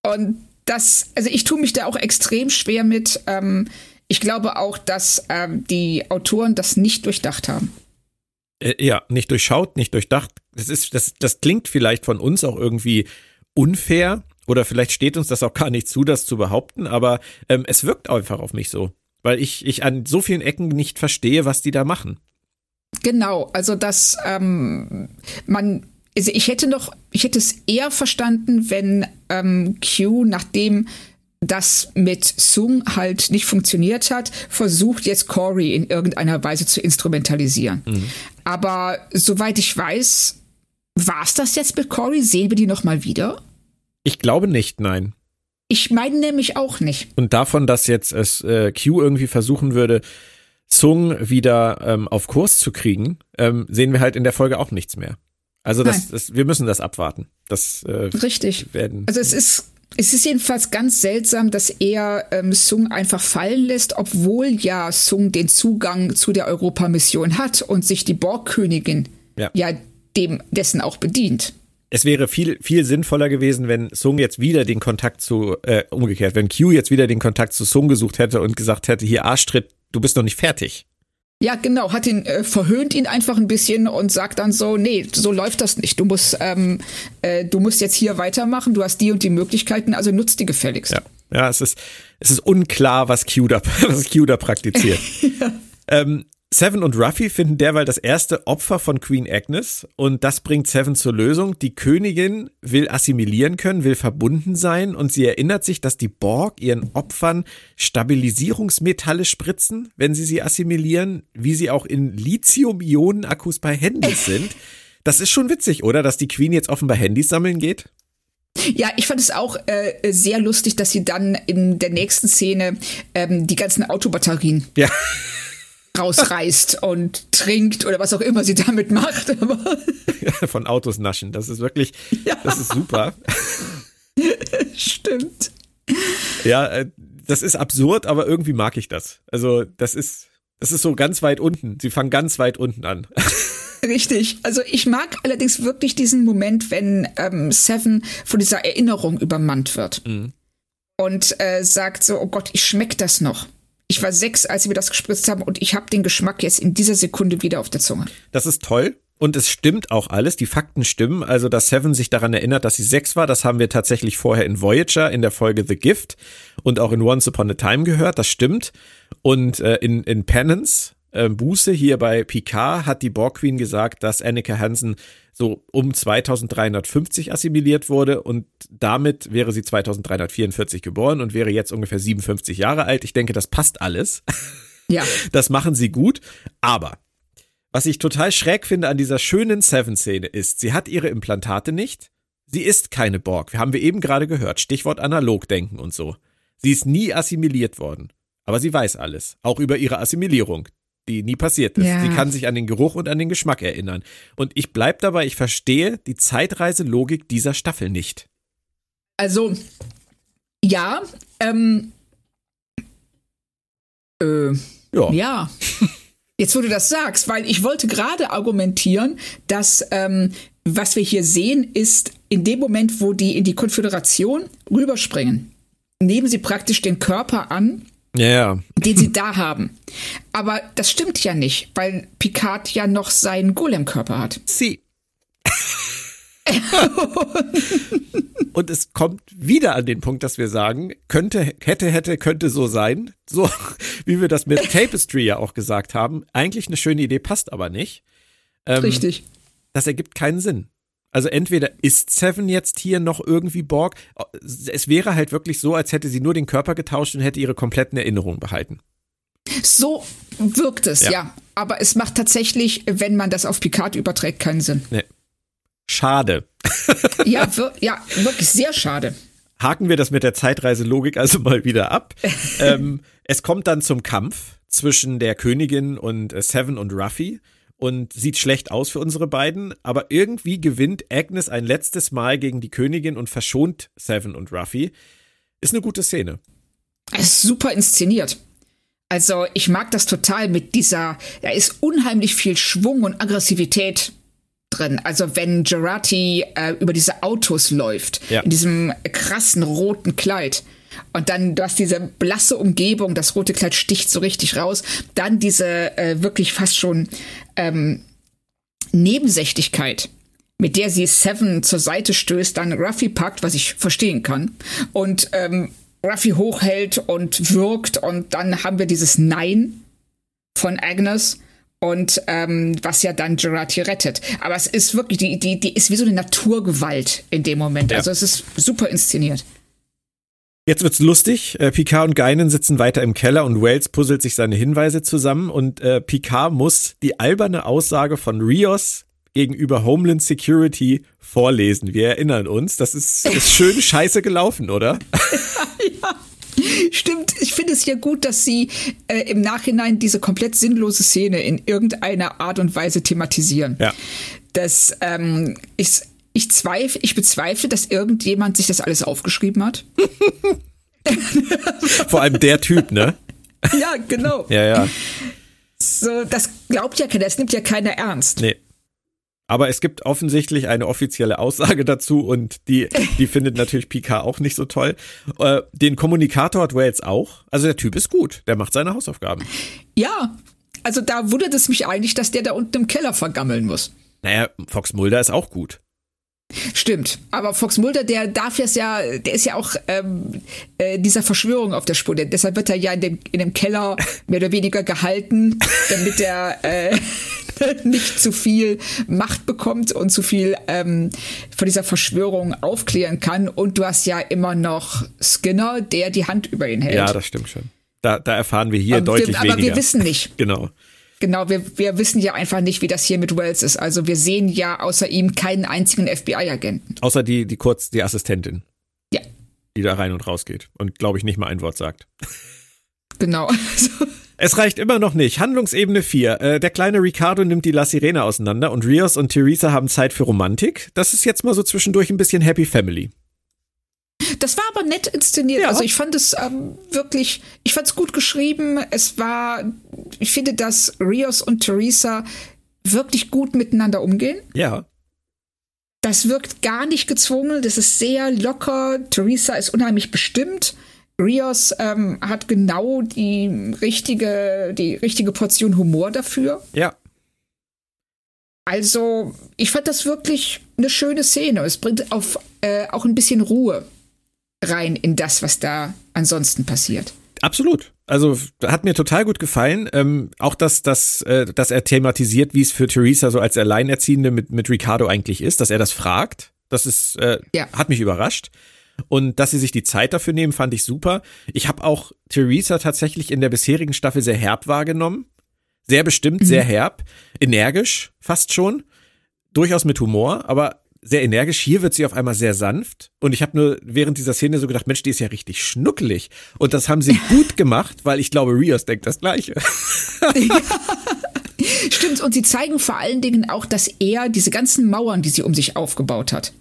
Und das, also ich tue mich da auch extrem schwer mit. Ähm, ich glaube auch, dass ähm, die Autoren das nicht durchdacht haben. Äh, ja, nicht durchschaut, nicht durchdacht. Das ist, das, das klingt vielleicht von uns auch irgendwie unfair oder vielleicht steht uns das auch gar nicht zu, das zu behaupten, aber ähm, es wirkt einfach auf mich so, weil ich, ich an so vielen Ecken nicht verstehe, was die da machen. Genau, also dass ähm, man, also ich hätte noch, ich hätte es eher verstanden, wenn ähm, Q, nachdem das mit Sung halt nicht funktioniert hat, versucht jetzt Corey in irgendeiner Weise zu instrumentalisieren. Aber soweit ich weiß, war es das jetzt mit Corey? Sehen wir die noch mal wieder? Ich glaube nicht, nein. Ich meine nämlich auch nicht. Und davon, dass jetzt es äh, Q irgendwie versuchen würde, Sung wieder ähm, auf Kurs zu kriegen, ähm, sehen wir halt in der Folge auch nichts mehr. Also das, das wir müssen das abwarten. Das äh, Richtig. werden. Also es ist, es ist jedenfalls ganz seltsam, dass er ähm, Sung einfach fallen lässt, obwohl ja Sung den Zugang zu der Europamission hat und sich die Borgkönigin Ja. ja dem dessen auch bedient. es wäre viel, viel sinnvoller gewesen, wenn Sung jetzt wieder den Kontakt zu, äh, umgekehrt, wenn Q jetzt wieder den Kontakt zu Sung gesucht hätte und gesagt hätte, hier Arschtritt, du bist noch nicht fertig. Ja, genau, hat ihn, äh, verhöhnt ihn einfach ein bisschen und sagt dann so, nee, so läuft das nicht. Du musst, ähm, äh, du musst jetzt hier weitermachen, du hast die und die Möglichkeiten, also nutzt die gefälligst. Ja, ja, es ist, es ist unklar, was Q da, was Q da praktiziert. ähm, Seven und Ruffy finden derweil das erste Opfer von Queen Agnes und das bringt Seven zur Lösung. Die Königin will assimilieren können, will verbunden sein und sie erinnert sich, dass die Borg ihren Opfern Stabilisierungsmetalle spritzen, wenn sie sie assimilieren, wie sie auch in Lithium-Ionen-Akkus bei Handys sind. Das ist schon witzig, oder? Dass die Queen jetzt offenbar Handys sammeln geht? Ja, ich fand es auch äh, sehr lustig, dass sie dann in der nächsten Szene ähm, die ganzen Autobatterien Ja. Rausreißt und trinkt oder was auch immer sie damit macht. Von Autos naschen. Das ist wirklich, Ja. das ist super. stimmt. Ja, äh, das ist absurd, aber irgendwie mag ich das. Also, das ist, das ist so ganz weit unten. Sie fangen ganz weit unten an. Richtig. Also ich mag allerdings wirklich diesen Moment, wenn ähm, Seven von dieser Erinnerung übermannt wird. Mhm. Und äh, sagt so, oh Gott, ich schmeck das noch. Ich war sechs, als sie mir das gespritzt haben und ich habe den Geschmack jetzt in dieser Sekunde wieder auf der Zunge. Das ist toll. Und es stimmt auch alles, die Fakten stimmen. Also, dass Seven sich daran erinnert, dass sie sechs war, das haben wir tatsächlich vorher in Voyager in der Folge The Gift und auch in Once Upon a Time gehört, das stimmt. Und äh, in, in Penance, äh, Buße hier bei Picard, hat die Borg Queen gesagt, dass Annika Hansen so um 2350 assimiliert wurde und damit wäre sie 2344 geboren und wäre jetzt ungefähr 57 Jahre alt. Ich denke, das passt alles. Ja. Das machen sie gut, aber was ich total schräg finde an dieser schönen Seven-Szene ist, sie hat ihre Implantate nicht. Sie ist keine Borg. Wir haben wir eben gerade gehört. Stichwort Analogdenken und so. Sie ist nie assimiliert worden. Aber sie weiß alles. Auch über ihre Assimilierung, die nie passiert ist. Ja. Sie kann sich an den Geruch und an den Geschmack erinnern. Und ich bleib dabei, ich verstehe die Zeitreiselogik dieser Staffel nicht. Also, ja, ähm, äh, ja. ja. Jetzt, wo du das sagst, weil ich wollte gerade argumentieren, dass ähm, was wir hier sehen, ist in dem Moment, wo die in die Konföderation rüberspringen, nehmen sie praktisch den Körper an, ja, den sie da haben. Aber das stimmt ja nicht, weil Picard ja noch seinen Golem-Körper hat. Sie. und es kommt wieder an den Punkt, dass wir sagen, könnte, hätte, hätte, könnte so sein. So wie wir das mit Tapestry ja auch gesagt haben. Eigentlich eine schöne Idee, passt aber nicht. Ähm, Richtig. Das ergibt keinen Sinn. Also entweder ist Seven jetzt hier noch irgendwie Borg. Es wäre halt wirklich so, als hätte sie nur den Körper getauscht und hätte ihre kompletten Erinnerungen behalten. So wirkt es, ja. ja. Aber es macht tatsächlich, wenn man das auf Picard überträgt, keinen Sinn. Nee. Schade. ja, wir, ja, wirklich sehr schade. Haken wir das mit der Zeitreiselogik also mal wieder ab. ähm, es kommt dann zum Kampf zwischen der Königin und äh, Seven und Ruffy und sieht schlecht aus für unsere beiden, aber irgendwie gewinnt Agnes ein letztes Mal gegen die Königin und verschont Seven und Ruffy. Ist eine gute Szene. Es ist super inszeniert. Also ich mag das total mit dieser, da ist unheimlich viel Schwung und Aggressivität drin. Also wenn Gerati äh, über diese Autos läuft, ja. in diesem krassen roten Kleid. Und dann, du hast diese blasse Umgebung, das rote Kleid sticht so richtig raus. Dann diese äh, wirklich fast schon ähm, Nebensächlichkeit, mit der sie Seven zur Seite stößt, dann Ruffy packt, was ich verstehen kann. Und ähm, Ruffy hochhält und wirkt. Und dann haben wir dieses Nein von Agnes und ähm, was ja dann Gerati rettet. Aber es ist wirklich, die, die, die ist wie so eine Naturgewalt in dem Moment. Ja. Also es ist super inszeniert. Jetzt wird's lustig. Äh, Picard und Geinen sitzen weiter im Keller und Wells puzzelt sich seine Hinweise zusammen und äh, Picard muss die alberne Aussage von Rios gegenüber Homeland Security vorlesen. Wir erinnern uns, das ist, ist schön scheiße gelaufen, oder? ja. Stimmt, ich finde es ja gut, dass sie äh, im Nachhinein diese komplett sinnlose Szene in irgendeiner Art und Weise thematisieren. Ja. Das ähm, ist, ich zweifle, ich bezweifle, dass irgendjemand sich das alles aufgeschrieben hat. Vor allem der Typ, ne? Ja, genau. ja, ja. So, das glaubt ja keiner, das nimmt ja keiner ernst. Nee. Aber es gibt offensichtlich eine offizielle Aussage dazu und die, die findet natürlich Picard auch nicht so toll. Äh, den Kommunikator hat Wales auch. Also der Typ ist gut, der macht seine Hausaufgaben. Ja, also da wundert es mich eigentlich, dass der da unten im Keller vergammeln muss. Naja, Fox Mulder ist auch gut. Stimmt, aber Fox Mulder, der darf jetzt ja, der ist ja auch ähm, äh, dieser Verschwörung auf der Spur. Deshalb wird er ja in dem, in dem Keller mehr oder weniger gehalten, damit er äh, nicht zu viel Macht bekommt und zu viel ähm, von dieser Verschwörung aufklären kann. Und du hast ja immer noch Skinner, der die Hand über ihn hält. Ja, das stimmt schon. Da, da erfahren wir hier aber deutlich wir, aber weniger. Aber wir wissen nicht. genau. Genau, wir, wir wissen ja einfach nicht, wie das hier mit Wells ist. Also wir sehen ja außer ihm keinen einzigen FBI-Agenten. Außer die, die kurz, die Assistentin. Ja. Die da rein und raus geht und glaube ich nicht mal ein Wort sagt. Genau. Es reicht immer noch nicht. Handlungsebene 4. Äh, der kleine Ricardo nimmt die La Sirena auseinander und Rios und Theresa haben Zeit für Romantik. Das ist jetzt mal so zwischendurch ein bisschen Happy Family. Das war aber nett inszeniert. Ja. Also ich fand es ähm, wirklich, ich fand es gut geschrieben. Es war, ich finde, dass Rios und Theresa wirklich gut miteinander umgehen. Ja. Das wirkt gar nicht gezwungen, das ist sehr locker. Theresa ist unheimlich bestimmt. Rios ähm, hat genau die richtige, die richtige Portion Humor dafür. Ja. Also, ich fand das wirklich eine schöne Szene. Es bringt auf, äh, auch ein bisschen Ruhe rein in das, was da ansonsten passiert. Absolut. Also hat mir total gut gefallen. Ähm, auch dass, dass, äh, dass er thematisiert, wie es für Theresa so als Alleinerziehende mit, mit Ricardo eigentlich ist, dass er das fragt. Das ist, äh, ja. hat mich überrascht. Und dass sie sich die Zeit dafür nehmen, fand ich super. Ich habe auch Theresa tatsächlich in der bisherigen Staffel sehr herb wahrgenommen. Sehr bestimmt, mhm. sehr herb, energisch fast schon. Durchaus mit Humor, aber sehr energisch. Hier wird sie auf einmal sehr sanft. Und ich habe nur während dieser Szene so gedacht, Mensch, die ist ja richtig schnuckelig. Und das haben sie gut gemacht, weil ich glaube, Rios denkt das Gleiche. Ja. Stimmt. Und sie zeigen vor allen Dingen auch, dass er diese ganzen Mauern, die sie um sich aufgebaut hat,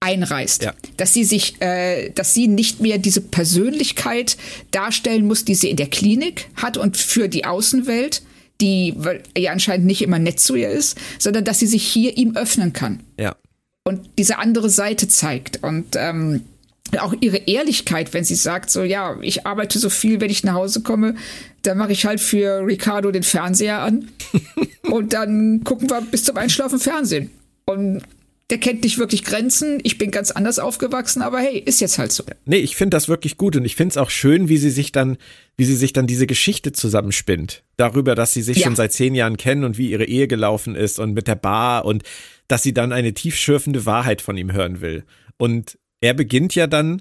einreißt. Ja. Dass sie sich, äh, dass sie nicht mehr diese Persönlichkeit darstellen muss, die sie in der Klinik hat und für die Außenwelt, die ja anscheinend nicht immer nett zu ihr ist, sondern dass sie sich hier ihm öffnen kann. Ja und diese andere Seite zeigt und ähm, auch ihre Ehrlichkeit, wenn sie sagt, so ja, ich arbeite so viel, wenn ich nach Hause komme, dann mache ich halt für Ricardo den Fernseher an und dann gucken wir bis zum Einschlafen Fernsehen. Und der kennt nicht wirklich Grenzen. Ich bin ganz anders aufgewachsen, aber hey, ist jetzt halt so. Nee, ich finde das wirklich gut und ich finde es auch schön, wie sie sich dann, wie sie sich dann diese Geschichte zusammenspinnt. Darüber, dass sie sich ja. schon seit zehn Jahren kennen und wie ihre Ehe gelaufen ist und mit der Bar und dass sie dann eine tiefschürfende Wahrheit von ihm hören will. Und er beginnt ja dann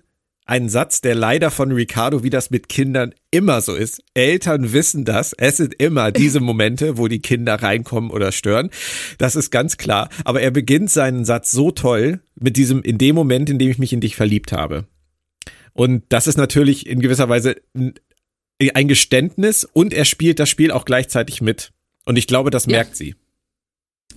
einen Satz, der leider von Ricardo, wie das mit Kindern immer so ist. Eltern wissen das. Es sind immer diese Momente, wo die Kinder reinkommen oder stören. Das ist ganz klar. Aber er beginnt seinen Satz so toll mit diesem, in dem Moment, in dem ich mich in dich verliebt habe. Und das ist natürlich in gewisser Weise ein Geständnis und er spielt das Spiel auch gleichzeitig mit. Und ich glaube, das merkt ja. sie.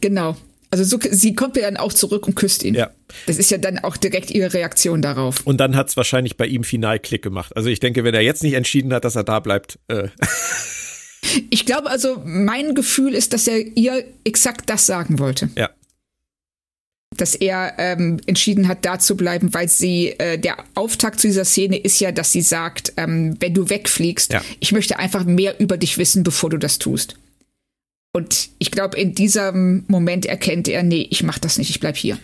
Genau. Also so, sie kommt ja dann auch zurück und küsst ihn. Ja. Das ist ja dann auch direkt ihre Reaktion darauf. Und dann hat es wahrscheinlich bei ihm final Klick gemacht. Also ich denke, wenn er jetzt nicht entschieden hat, dass er da bleibt. Äh. Ich glaube also, mein Gefühl ist, dass er ihr exakt das sagen wollte. Ja. Dass er ähm, entschieden hat, da zu bleiben, weil sie, äh, der Auftakt zu dieser Szene ist ja, dass sie sagt, ähm, wenn du wegfliegst, ja. ich möchte einfach mehr über dich wissen, bevor du das tust. Und ich glaube, in diesem Moment erkennt er, nee, ich mach das nicht, ich bleib hier.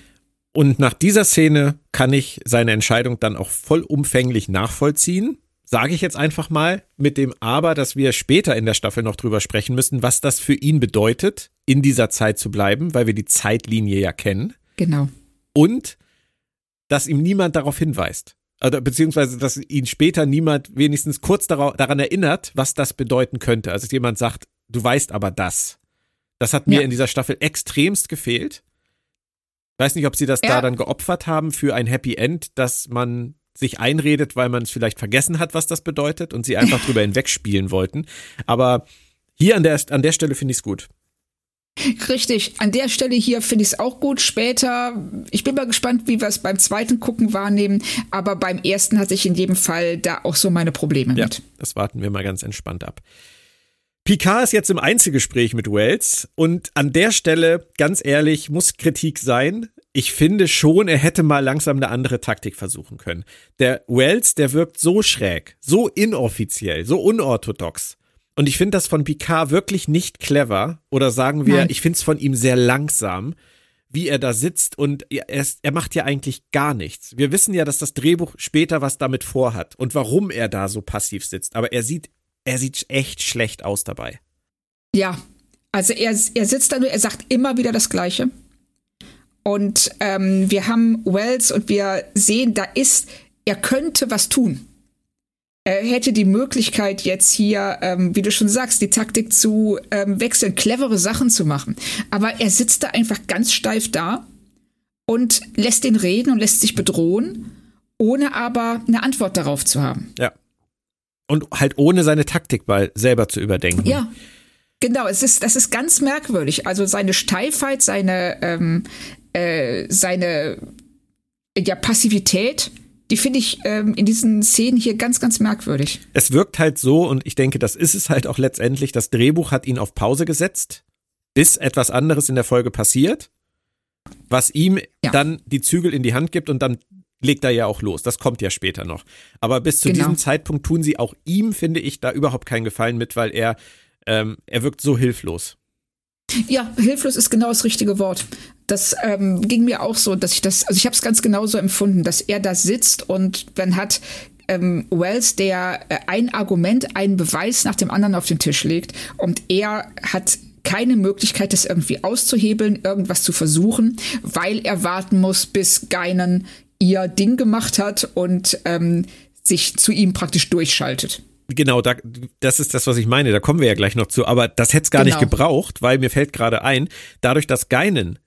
Und nach dieser Szene kann ich seine Entscheidung dann auch vollumfänglich nachvollziehen. Sage ich jetzt einfach mal mit dem Aber, dass wir später in der Staffel noch drüber sprechen müssen, was das für ihn bedeutet, in dieser Zeit zu bleiben, weil wir die Zeitlinie ja kennen. Genau. Und dass ihm niemand darauf hinweist. Oder beziehungsweise, dass ihn später niemand wenigstens kurz daran erinnert, was das bedeuten könnte. Also jemand sagt, du weißt aber das. Das hat mir ja. in dieser Staffel extremst gefehlt. Weiß nicht, ob sie das ja. da dann geopfert haben für ein Happy End, dass man sich einredet, weil man es vielleicht vergessen hat, was das bedeutet und sie einfach drüber hinwegspielen wollten. Aber hier an der, an der Stelle finde ich es gut. Richtig, an der Stelle hier finde ich es auch gut. Später, ich bin mal gespannt, wie wir es beim zweiten Gucken wahrnehmen, aber beim ersten hatte ich in jedem Fall da auch so meine Probleme ja, mit. Das warten wir mal ganz entspannt ab. Picard ist jetzt im Einzelgespräch mit Wells und an der Stelle, ganz ehrlich, muss Kritik sein. Ich finde schon, er hätte mal langsam eine andere Taktik versuchen können. Der Wells, der wirkt so schräg, so inoffiziell, so unorthodox. Und ich finde das von Picard wirklich nicht clever. Oder sagen wir, Nein. ich finde es von ihm sehr langsam, wie er da sitzt und er, er macht ja eigentlich gar nichts. Wir wissen ja, dass das Drehbuch später was damit vorhat und warum er da so passiv sitzt. Aber er sieht er sieht echt schlecht aus dabei. Ja, also er, er sitzt da nur, er sagt immer wieder das Gleiche. Und ähm, wir haben Wells und wir sehen, da ist, er könnte was tun. Er hätte die Möglichkeit, jetzt hier, ähm, wie du schon sagst, die Taktik zu ähm, wechseln, clevere Sachen zu machen. Aber er sitzt da einfach ganz steif da und lässt ihn reden und lässt sich bedrohen, ohne aber eine Antwort darauf zu haben. Ja. Und halt ohne seine Taktik mal selber zu überdenken. Ja. Genau, es ist, das ist ganz merkwürdig. Also seine Steifheit, seine, ähm, äh, seine ja, Passivität die finde ich ähm, in diesen Szenen hier ganz, ganz merkwürdig. Es wirkt halt so, und ich denke, das ist es halt auch letztendlich, das Drehbuch hat ihn auf Pause gesetzt, bis etwas anderes in der Folge passiert, was ihm ja. dann die Zügel in die Hand gibt und dann legt er ja auch los. Das kommt ja später noch. Aber bis zu genau. diesem Zeitpunkt tun sie auch ihm, finde ich, da überhaupt keinen Gefallen mit, weil er, ähm, er wirkt so hilflos. Ja, hilflos ist genau das richtige Wort. Das ähm, ging mir auch so, dass ich das, also ich habe es ganz genauso empfunden, dass er da sitzt und dann hat ähm, Wells, der äh, ein Argument, einen Beweis nach dem anderen auf den Tisch legt und er hat keine Möglichkeit, das irgendwie auszuhebeln, irgendwas zu versuchen, weil er warten muss, bis Geinen ihr Ding gemacht hat und ähm, sich zu ihm praktisch durchschaltet. Genau, da, das ist das, was ich meine. Da kommen wir ja gleich noch zu. Aber das hätte es gar genau. nicht gebraucht, weil mir fällt gerade ein, dadurch, dass Geinen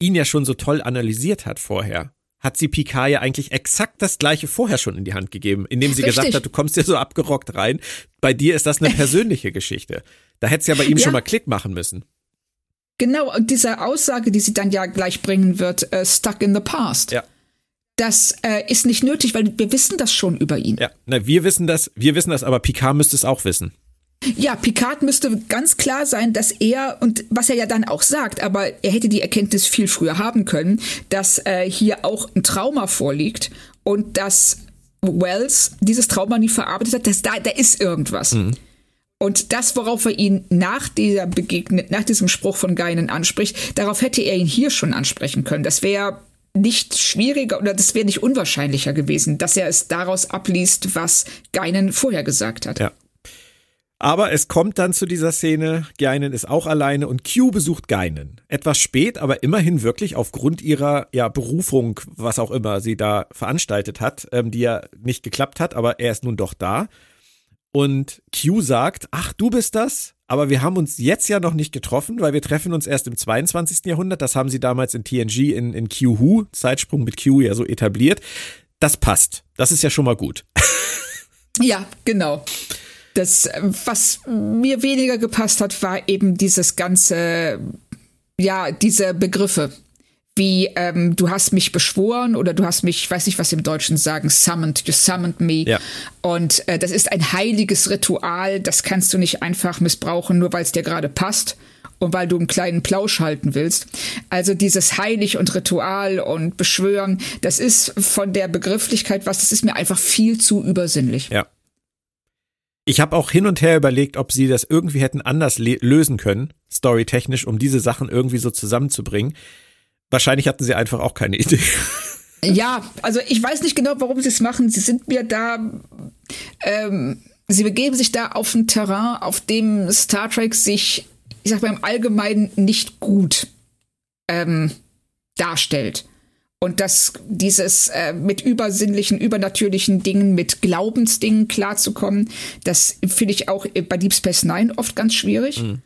ihn ja schon so toll analysiert hat vorher, hat sie Picard ja eigentlich exakt das gleiche vorher schon in die Hand gegeben, indem sie Richtig. gesagt hat, du kommst hier so abgerockt rein. Bei dir ist das eine persönliche Geschichte. Da hätte es ja bei ihm ja. schon mal Klick machen müssen. Genau, und diese Aussage, die sie dann ja gleich bringen wird, uh, stuck in the past. Ja das äh, ist nicht nötig, weil wir wissen das schon über ihn. Ja, na, wir wissen das, wir wissen das, aber Picard müsste es auch wissen. Ja, Picard müsste ganz klar sein, dass er, und was er ja dann auch sagt, aber er hätte die Erkenntnis viel früher haben können, dass äh, hier auch ein Trauma vorliegt und dass Wells dieses Trauma nie verarbeitet hat, dass da, da ist irgendwas. Mhm. Und das, worauf er ihn nach dieser Begegnung, nach diesem Spruch von Geinen anspricht, darauf hätte er ihn hier schon ansprechen können. Das wäre nicht schwieriger oder das wäre nicht unwahrscheinlicher gewesen, dass er es daraus abliest, was Geinen vorher gesagt hat. Ja. Aber es kommt dann zu dieser Szene, Geinen ist auch alleine und Q besucht Geinen. Etwas spät, aber immerhin wirklich aufgrund ihrer ja, Berufung, was auch immer sie da veranstaltet hat, ähm, die ja nicht geklappt hat, aber er ist nun doch da. Und Q sagt, ach, du bist das? Aber wir haben uns jetzt ja noch nicht getroffen, weil wir treffen uns erst im 22. Jahrhundert. Das haben sie damals in TNG in, in Q-Who, Zeitsprung mit Q, ja so etabliert. Das passt. Das ist ja schon mal gut. Ja, genau. Das, was mir weniger gepasst hat, war eben dieses ganze, ja, diese Begriffe wie ähm, du hast mich beschworen oder du hast mich, ich weiß nicht, was im Deutschen sagen, summoned, you summoned me. Ja. Und äh, das ist ein heiliges Ritual, das kannst du nicht einfach missbrauchen, nur weil es dir gerade passt und weil du einen kleinen Plausch halten willst. Also dieses Heilig und Ritual und Beschwören, das ist von der Begrifflichkeit was, das ist mir einfach viel zu übersinnlich. Ja. Ich habe auch hin und her überlegt, ob sie das irgendwie hätten anders lösen können, storytechnisch, um diese Sachen irgendwie so zusammenzubringen. Wahrscheinlich hatten sie einfach auch keine Idee. Ja, also ich weiß nicht genau, warum sie es machen. Sie sind mir da, ähm, sie begeben sich da auf ein Terrain, auf dem Star Trek sich, ich sag mal im Allgemeinen nicht gut ähm, darstellt. Und dass dieses äh, mit übersinnlichen, übernatürlichen Dingen, mit Glaubensdingen klarzukommen, das finde ich auch bei Deep Space Nine oft ganz schwierig. Mhm.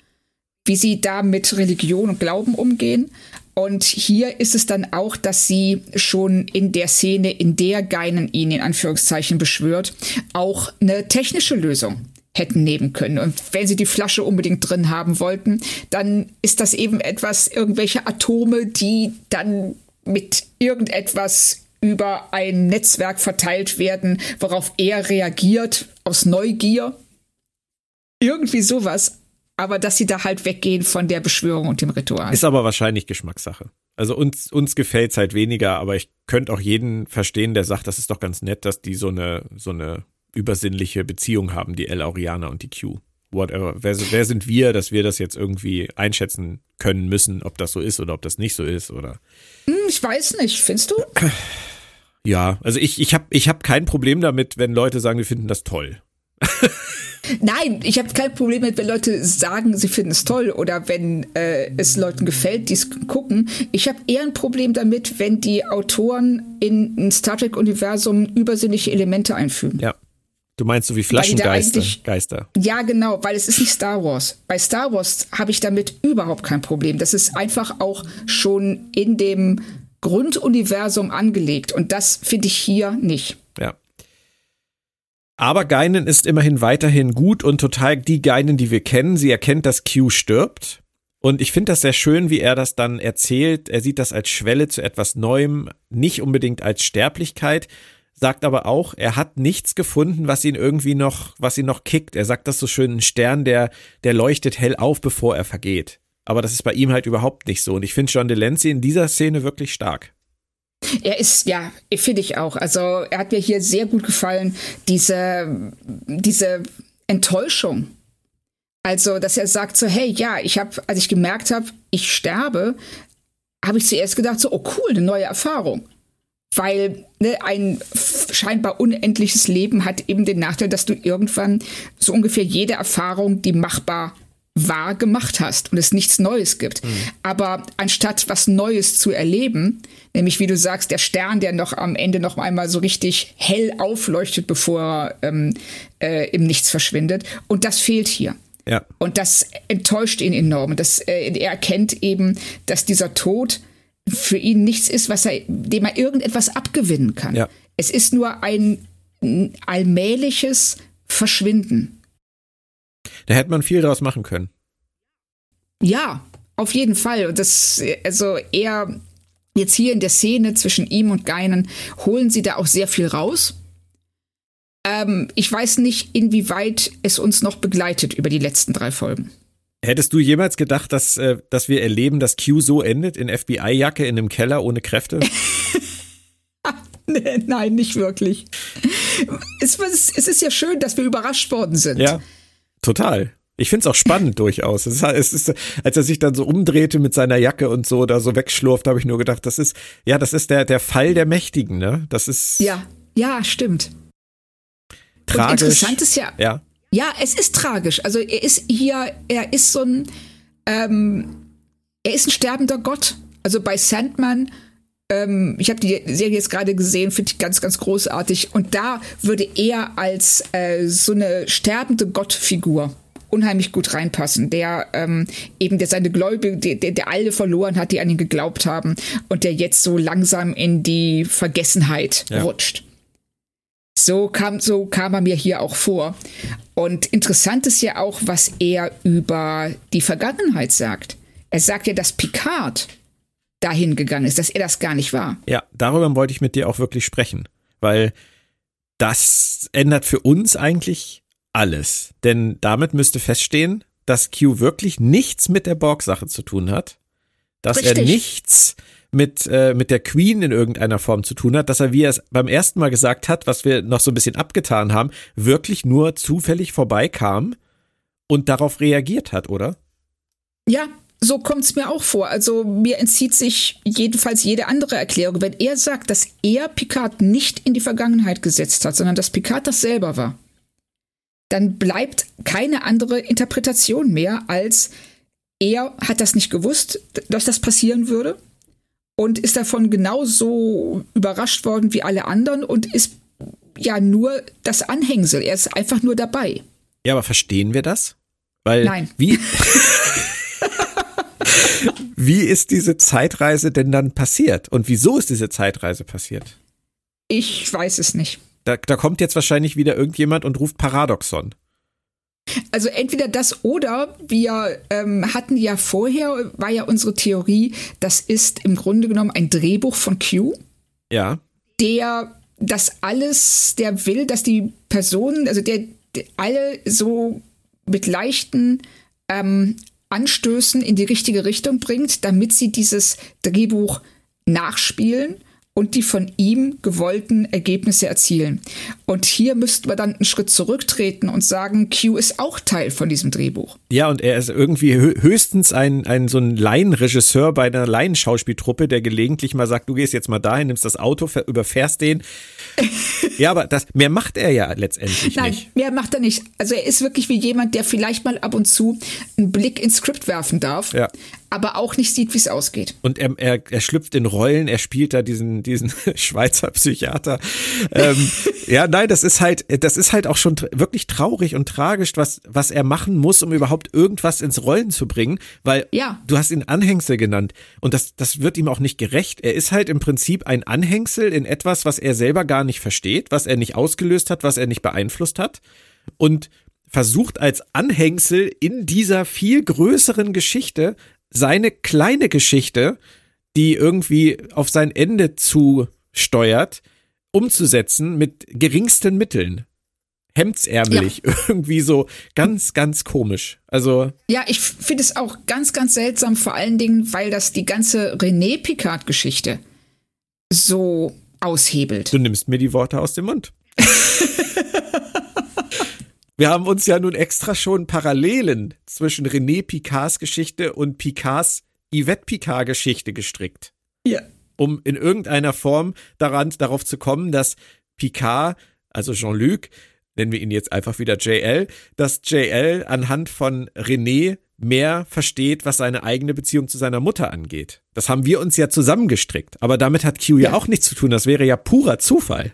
Wie sie da mit Religion und Glauben umgehen. Und hier ist es dann auch, dass sie schon in der Szene, in der Geinen ihn in Anführungszeichen beschwört, auch eine technische Lösung hätten nehmen können. Und wenn sie die Flasche unbedingt drin haben wollten, dann ist das eben etwas, irgendwelche Atome, die dann mit irgendetwas über ein Netzwerk verteilt werden, worauf er reagiert aus Neugier. Irgendwie sowas aber dass sie da halt weggehen von der Beschwörung und dem Ritual. Ist aber wahrscheinlich Geschmackssache. Also uns, uns gefällt es halt weniger, aber ich könnte auch jeden verstehen, der sagt, das ist doch ganz nett, dass die so eine, so eine übersinnliche Beziehung haben, die El Aurianer und die Q. Whatever. Wer, wer sind wir, dass wir das jetzt irgendwie einschätzen können müssen, ob das so ist oder ob das nicht so ist, oder? Hm, ich weiß nicht, findest du? Ja, also ich, ich habe ich hab kein Problem damit, wenn Leute sagen, wir finden das toll. Nein, ich habe kein Problem mit, wenn Leute sagen, sie finden es toll oder wenn äh, es Leuten gefällt, die es gucken. Ich habe eher ein Problem damit, wenn die Autoren in ein Star Trek-Universum übersinnliche Elemente einfügen. Ja. Du meinst so wie Flaschengeister? Geister. Ja, genau, weil es ist nicht Star Wars. Bei Star Wars habe ich damit überhaupt kein Problem. Das ist einfach auch schon in dem Grunduniversum angelegt und das finde ich hier nicht. Ja. Aber Geinen ist immerhin weiterhin gut und total die Geinen, die wir kennen. Sie erkennt, dass Q stirbt. Und ich finde das sehr schön, wie er das dann erzählt. Er sieht das als Schwelle zu etwas Neuem, nicht unbedingt als Sterblichkeit. sagt aber auch, er hat nichts gefunden, was ihn irgendwie noch, was ihn noch kickt. Er sagt das so schön, ein Stern, der, der leuchtet hell auf, bevor er vergeht. Aber das ist bei ihm halt überhaupt nicht so. Und ich finde John Delancey in dieser Szene wirklich stark. Er ist, ja, finde ich auch. Also er hat mir hier sehr gut gefallen, diese, diese Enttäuschung. Also, dass er sagt so, hey, ja, ich habe, als ich gemerkt habe, ich sterbe, habe ich zuerst gedacht so, oh cool, eine neue Erfahrung weil ne, ein scheinbar unendliches Leben hat eben den Nachteil, dass du irgendwann so ungefähr jede Erfahrung, die machbar war, gemacht hast und es nichts Neues gibt. Mhm. Aber anstatt was Neues zu erleben, nämlich wie du sagst, der Stern, der noch am Ende noch einmal so richtig hell aufleuchtet, bevor er ähm, äh, im Nichts verschwindet, und das fehlt hier. Ja. Und das enttäuscht ihn enorm. Das, äh, er erkennt eben, dass dieser Tod für ihn nichts ist, was er, dem er irgendetwas abgewinnen kann. Ja. Es ist nur ein allmähliches Verschwinden. Da hätte man viel draus machen können. Ja, auf jeden Fall. Und das, also er jetzt hier in der Szene zwischen ihm und Geinen holen sie da auch sehr viel raus. Ähm, ich weiß nicht, inwieweit es uns noch begleitet über die letzten drei Folgen. Hättest du jemals gedacht, dass, äh, dass wir erleben, dass Q so endet, in FBI-Jacke in einem Keller ohne Kräfte? Nein, nicht wirklich. Es, es, ist ja schön, dass wir überrascht worden sind. Ja, total. Ich finde es auch spannend durchaus. Es ist, es ist, als er sich dann so umdrehte mit seiner Jacke und so da so wegschlurft, habe ich nur gedacht, das ist, ja, das ist der, der Fall der Mächtigen, ne? Das ist. Ja, ja, stimmt. Tragisch. Und interessant ist ja, ja. Ja, es ist tragisch. Also er ist hier, er ist so ein, ähm, er ist ein sterbender Gott. Also bei Sandman, ähm, ich habe die Serie jetzt gerade gesehen, finde ich ganz, ganz großartig. Und da würde er als äh, so eine sterbende Gottfigur unheimlich gut reinpassen, der ähm, eben der seine Gläubige, der, der, der alle verloren hat, die an ihn geglaubt haben und der jetzt so langsam in die Vergessenheit ja. rutscht. So kam, so kam er mir hier auch vor. Und interessant ist ja auch, was er über die Vergangenheit sagt. Er sagt ja, dass Picard dahin gegangen ist, dass er das gar nicht war. Ja, darüber wollte ich mit dir auch wirklich sprechen, weil das ändert für uns eigentlich alles. Denn damit müsste feststehen, dass Q wirklich nichts mit der Borg-Sache zu tun hat, dass Richtig. er nichts mit, äh, mit der Queen in irgendeiner Form zu tun hat, dass er, wie er es beim ersten Mal gesagt hat, was wir noch so ein bisschen abgetan haben, wirklich nur zufällig vorbeikam und darauf reagiert hat, oder? Ja, so kommt es mir auch vor. Also mir entzieht sich jedenfalls jede andere Erklärung. Wenn er sagt, dass er Picard nicht in die Vergangenheit gesetzt hat, sondern dass Picard das selber war, dann bleibt keine andere Interpretation mehr, als er hat das nicht gewusst, dass das passieren würde und ist davon genauso überrascht worden wie alle anderen und ist ja nur das Anhängsel. Er ist einfach nur dabei. Ja, aber verstehen wir das? Weil Nein. Wie, wie ist diese Zeitreise denn dann passiert? Und wieso ist diese Zeitreise passiert? Ich weiß es nicht. Da, da kommt jetzt wahrscheinlich wieder irgendjemand und ruft Paradoxon. Also entweder das oder wir ähm, hatten ja vorher, war ja unsere Theorie, das ist im Grunde genommen ein Drehbuch von Q. Ja. Der das alles, der will, dass die Personen, also der, der alle so mit leichten ähm, Anstößen in die richtige Richtung bringt, damit sie dieses Drehbuch nachspielen und die von ihm gewollten Ergebnisse erzielen. Und hier müssten wir dann einen Schritt zurücktreten und sagen, Q ist auch Teil von diesem Drehbuch. Ja, und er ist irgendwie höchstens ein, ein so ein Laienregisseur bei einer Laienschauspieltruppe, der gelegentlich mal sagt, du gehst jetzt mal dahin, nimmst das Auto, überfährst den. ja, aber das, mehr macht er ja letztendlich Nein, nicht. mehr macht er nicht. Also er ist wirklich wie jemand, der vielleicht mal ab und zu einen Blick ins Skript werfen darf. Ja aber auch nicht sieht, wie es ausgeht. Und er, er, er schlüpft in Rollen, er spielt da diesen, diesen Schweizer Psychiater. Ähm, ja, nein, das ist halt, das ist halt auch schon wirklich traurig und tragisch, was, was er machen muss, um überhaupt irgendwas ins Rollen zu bringen, weil ja. du hast ihn Anhängsel genannt und das, das wird ihm auch nicht gerecht. Er ist halt im Prinzip ein Anhängsel in etwas, was er selber gar nicht versteht, was er nicht ausgelöst hat, was er nicht beeinflusst hat und versucht als Anhängsel in dieser viel größeren Geschichte seine kleine Geschichte, die irgendwie auf sein Ende zusteuert, umzusetzen mit geringsten Mitteln. Hemdsärmelig, ja. irgendwie so ganz, ganz komisch. Also. Ja, ich finde es auch ganz, ganz seltsam, vor allen Dingen, weil das die ganze René Picard-Geschichte so aushebelt. Du nimmst mir die Worte aus dem Mund. Wir haben uns ja nun extra schon Parallelen zwischen René Picards Geschichte und Picards Yvette Picard Geschichte gestrickt. Ja. Um in irgendeiner Form daran, darauf zu kommen, dass Picard, also Jean-Luc, nennen wir ihn jetzt einfach wieder JL, dass JL anhand von René mehr versteht, was seine eigene Beziehung zu seiner Mutter angeht. Das haben wir uns ja zusammengestrickt. Aber damit hat Q ja, ja auch nichts zu tun. Das wäre ja purer Zufall.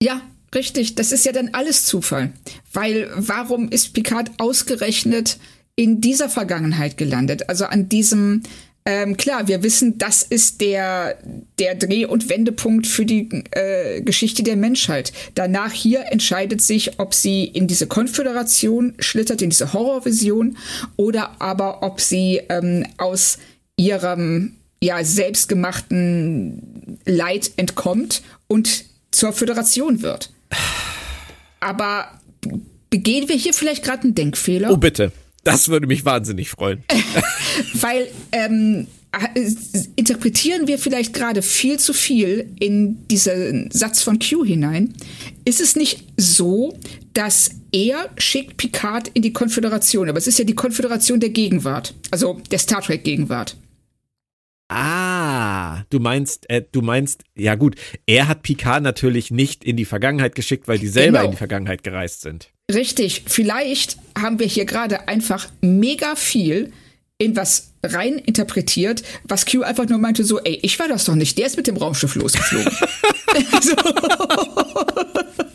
Ja, richtig. Das ist ja dann alles Zufall. Weil warum ist Picard ausgerechnet in dieser Vergangenheit gelandet? Also an diesem ähm, klar, wir wissen, das ist der, der Dreh- und Wendepunkt für die äh, Geschichte der Menschheit. Danach hier entscheidet sich, ob sie in diese Konföderation schlittert, in diese Horrorvision, oder aber ob sie ähm, aus ihrem ja, selbstgemachten Leid entkommt und zur Föderation wird. Aber begehen wir hier vielleicht gerade einen Denkfehler? Oh, bitte. Das würde mich wahnsinnig freuen. Weil ähm, interpretieren wir vielleicht gerade viel zu viel in diesen Satz von Q hinein. Ist es nicht so, dass er schickt Picard in die Konföderation, aber es ist ja die Konföderation der Gegenwart, also der Star Trek Gegenwart. Ah, du meinst, äh, du meinst, ja gut, er hat Picard natürlich nicht in die Vergangenheit geschickt, weil die selber genau. in die Vergangenheit gereist sind. Richtig, vielleicht haben wir hier gerade einfach mega viel in was rein interpretiert, was Q einfach nur meinte, so, ey, ich war das doch nicht, der ist mit dem Raumschiff losgeflogen.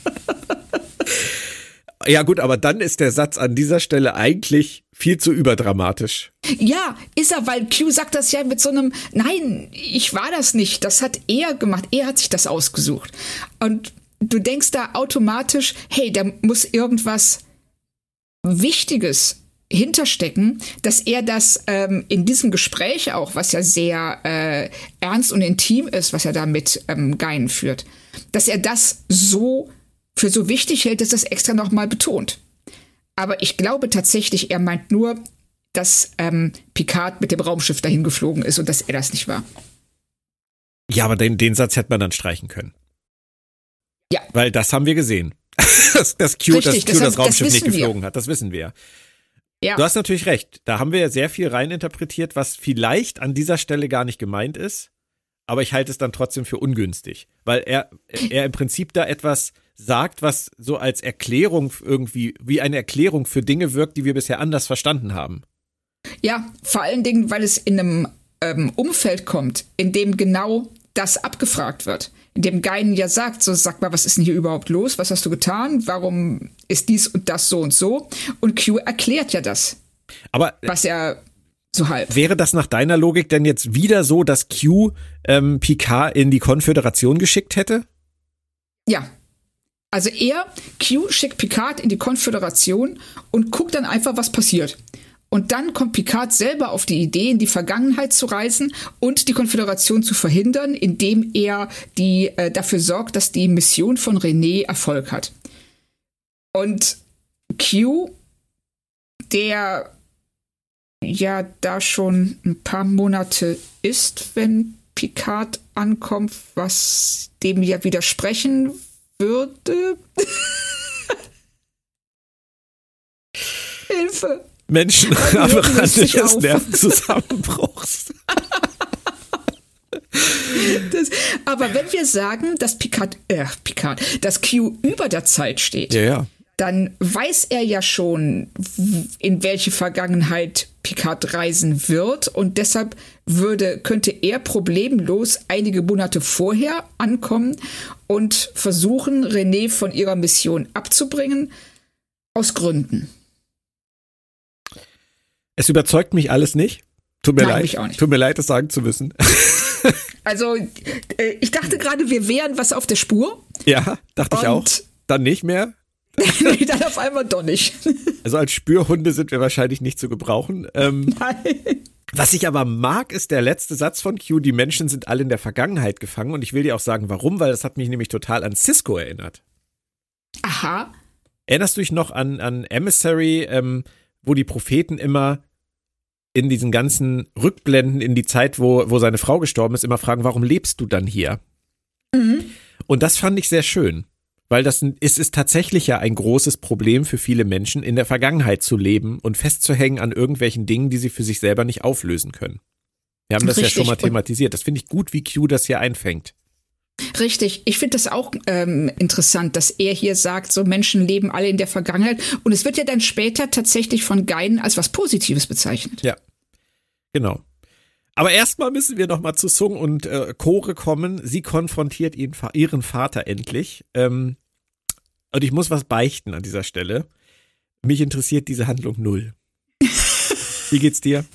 Ja gut, aber dann ist der Satz an dieser Stelle eigentlich viel zu überdramatisch. Ja, ist er, weil Q sagt das ja mit so einem, nein, ich war das nicht, das hat er gemacht, er hat sich das ausgesucht. Und du denkst da automatisch, hey, da muss irgendwas Wichtiges hinterstecken, dass er das ähm, in diesem Gespräch auch, was ja sehr äh, ernst und intim ist, was er da mit ähm, Geinen führt, dass er das so für so wichtig hält, dass es extra nochmal betont. Aber ich glaube tatsächlich, er meint nur, dass ähm, Picard mit dem Raumschiff dahin geflogen ist und dass er das nicht war. Ja, aber den, den Satz hätte man dann streichen können. Ja. Weil das haben wir gesehen. dass, dass Q, Richtig, dass Q das, das Raumschiff das nicht geflogen wir. hat. Das wissen wir. Ja. Du hast natürlich recht. Da haben wir ja sehr viel reininterpretiert, was vielleicht an dieser Stelle gar nicht gemeint ist. Aber ich halte es dann trotzdem für ungünstig, weil er, er im Prinzip da etwas sagt, was so als Erklärung irgendwie, wie eine Erklärung für Dinge wirkt, die wir bisher anders verstanden haben. Ja, vor allen Dingen, weil es in einem ähm, Umfeld kommt, in dem genau das abgefragt wird. In dem Geinen ja sagt, so sag mal, was ist denn hier überhaupt los? Was hast du getan? Warum ist dies und das so und so? Und Q erklärt ja das. Aber was er so halb. Wäre das nach deiner Logik denn jetzt wieder so, dass Q ähm, Picard in die Konföderation geschickt hätte? Ja. Also er, Q schickt Picard in die Konföderation und guckt dann einfach, was passiert. Und dann kommt Picard selber auf die Idee, in die Vergangenheit zu reisen und die Konföderation zu verhindern, indem er die, äh, dafür sorgt, dass die Mission von René Erfolg hat. Und Q, der ja da schon ein paar Monate ist, wenn Picard ankommt, was dem ja widersprechen würde. Hilfe. Menschen am Rande des Nervenzusammenbruchs. Das, aber wenn wir sagen, dass Picard, äh, Picard, dass Q über der Zeit steht, ja, ja. dann weiß er ja schon, in welche Vergangenheit Picard reisen wird und deshalb würde, könnte er problemlos einige Monate vorher ankommen und versuchen, René von ihrer Mission abzubringen, aus Gründen. Es überzeugt mich alles nicht. Tut mir Nein, leid. Tut mir leid, das sagen zu müssen. also, äh, ich dachte gerade, wir wären was auf der Spur. Ja, dachte ich auch. Dann nicht mehr. nee, dann auf einmal doch nicht. Also als Spürhunde sind wir wahrscheinlich nicht zu gebrauchen. Ähm, Nein. Was ich aber mag, ist der letzte Satz von Q. Die Menschen sind alle in der Vergangenheit gefangen. Und ich will dir auch sagen, warum, weil das hat mich nämlich total an Cisco erinnert. Aha. Erinnerst du dich noch an, an Emissary, ähm, wo die Propheten immer in diesen ganzen Rückblenden in die Zeit, wo, wo seine Frau gestorben ist, immer fragen, warum lebst du dann hier? Mhm. Und das fand ich sehr schön, weil das ist, ist tatsächlich ja ein großes Problem für viele Menschen, in der Vergangenheit zu leben und festzuhängen an irgendwelchen Dingen, die sie für sich selber nicht auflösen können. Wir haben das Richtig. ja schon mal thematisiert. Das finde ich gut, wie Q das hier einfängt. Richtig, ich finde das auch ähm, interessant, dass er hier sagt, so Menschen leben alle in der Vergangenheit und es wird ja dann später tatsächlich von Geinen als was Positives bezeichnet. Ja, genau. Aber erstmal müssen wir noch mal zu Sung und äh, Chore kommen. Sie konfrontiert ihn, ihren Vater endlich. Ähm, und ich muss was beichten an dieser Stelle. Mich interessiert diese Handlung null. Wie geht's dir?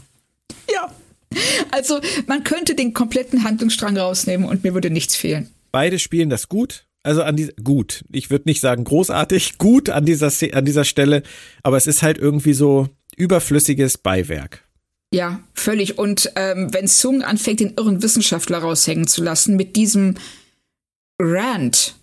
Ja. Also, man könnte den kompletten Handlungsstrang rausnehmen und mir würde nichts fehlen. Beide spielen das gut. Also an die, gut. Ich würde nicht sagen großartig, gut an dieser, an dieser Stelle. Aber es ist halt irgendwie so überflüssiges Beiwerk. Ja, völlig. Und ähm, wenn Sung anfängt, den irren Wissenschaftler raushängen zu lassen mit diesem Rant